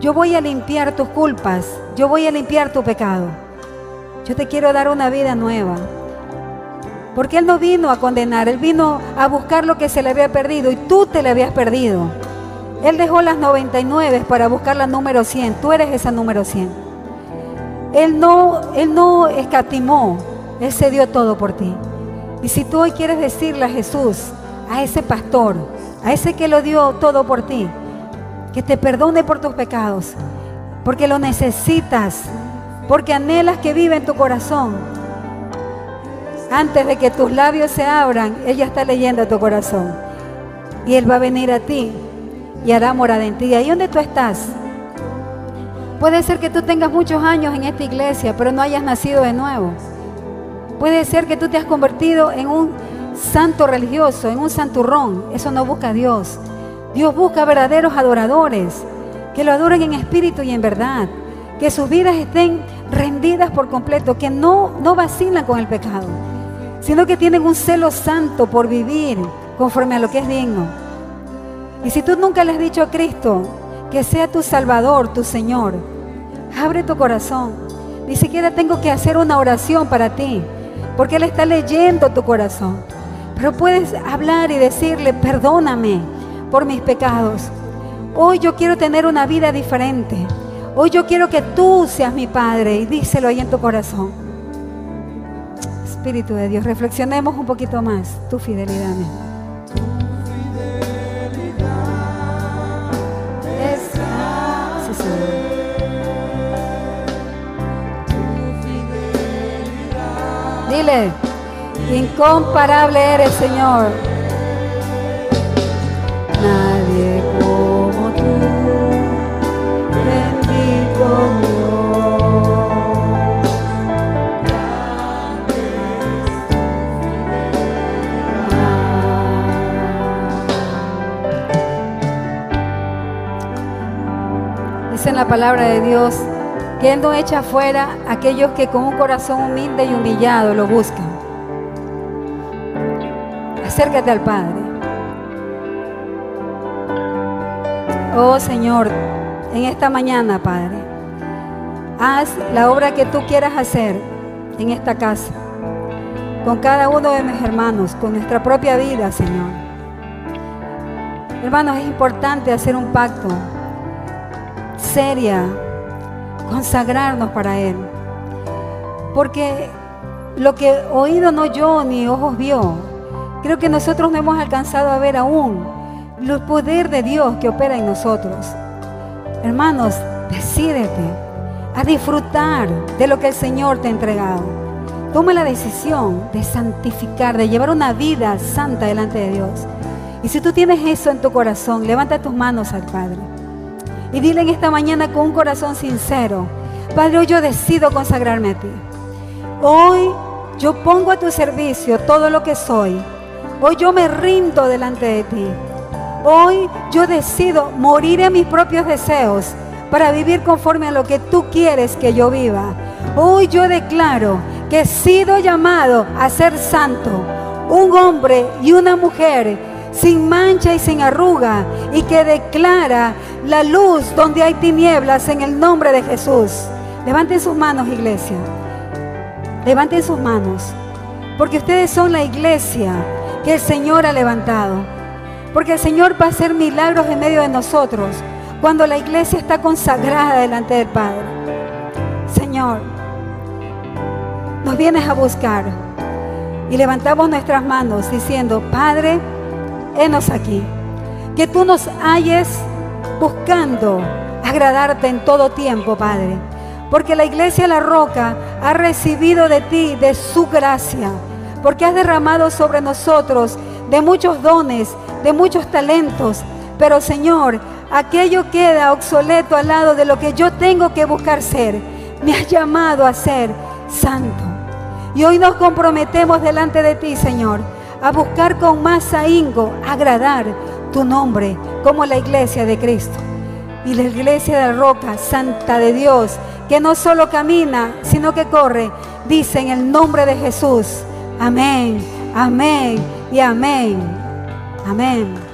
Yo voy a limpiar tus culpas, yo voy a limpiar tu pecado. Yo te quiero dar una vida nueva. Porque Él no vino a condenar, Él vino a buscar lo que se le había perdido y tú te le habías perdido. Él dejó las 99 para buscar la número 100. Tú eres esa número 100. Él no, Él no escatimó, Él se dio todo por ti. Y si tú hoy quieres decirle a Jesús, a ese pastor, a ese que lo dio todo por ti, que te perdone por tus pecados, porque lo necesitas, porque anhelas que viva en tu corazón. Antes de que tus labios se abran, Él ya está leyendo tu corazón. Y Él va a venir a ti y hará morada en ti. Ahí donde tú estás, Puede ser que tú tengas muchos años en esta iglesia, pero no hayas nacido de nuevo. Puede ser que tú te has convertido en un santo religioso, en un santurrón. Eso no busca a Dios. Dios busca verdaderos adoradores, que lo adoren en espíritu y en verdad, que sus vidas estén rendidas por completo, que no, no vacilan con el pecado. sino que tienen un celo santo por vivir conforme a lo que es digno. Y si tú nunca le has dicho a Cristo que sea tu Salvador, tu Señor, abre tu corazón. Ni siquiera tengo que hacer una oración para ti, porque Él está leyendo tu corazón. Pero puedes hablar y decirle, perdóname por mis pecados. Hoy yo quiero tener una vida diferente. Hoy yo quiero que tú seas mi Padre y díselo ahí en tu corazón. Espíritu de Dios, reflexionemos un poquito más tu fidelidad. Dile, incomparable eres, Señor. La palabra de Dios que Él no echa fuera aquellos que con un corazón humilde y humillado lo buscan. Acércate al Padre. Oh Señor, en esta mañana, Padre, haz la obra que tú quieras hacer en esta casa, con cada uno de mis hermanos, con nuestra propia vida, Señor. Hermanos, es importante hacer un pacto seria, consagrarnos para Él. Porque lo que oído no yo ni ojos vio, creo que nosotros no hemos alcanzado a ver aún el poder de Dios que opera en nosotros. Hermanos, decídete a disfrutar de lo que el Señor te ha entregado. Toma la decisión de santificar, de llevar una vida santa delante de Dios. Y si tú tienes eso en tu corazón, levanta tus manos al Padre. Y dile en esta mañana con un corazón sincero, Padre, hoy yo decido consagrarme a ti. Hoy yo pongo a tu servicio todo lo que soy. Hoy yo me rindo delante de ti. Hoy yo decido morir en mis propios deseos para vivir conforme a lo que tú quieres que yo viva. Hoy yo declaro que he sido llamado a ser santo, un hombre y una mujer sin mancha y sin arruga, y que declara la luz donde hay tinieblas en el nombre de Jesús. Levanten sus manos, iglesia. Levanten sus manos. Porque ustedes son la iglesia que el Señor ha levantado. Porque el Señor va a hacer milagros en medio de nosotros cuando la iglesia está consagrada delante del Padre. Señor, nos vienes a buscar y levantamos nuestras manos diciendo, Padre, henos aquí. Que tú nos halles buscando agradarte en todo tiempo, Padre. Porque la iglesia La Roca ha recibido de ti, de su gracia. Porque has derramado sobre nosotros de muchos dones, de muchos talentos. Pero Señor, aquello queda obsoleto al lado de lo que yo tengo que buscar ser. Me has llamado a ser santo. Y hoy nos comprometemos delante de ti, Señor a buscar con más ahínco agradar tu nombre como la iglesia de Cristo. Y la iglesia de la roca, santa de Dios, que no solo camina, sino que corre, dice en el nombre de Jesús. Amén, amén y amén. Amén.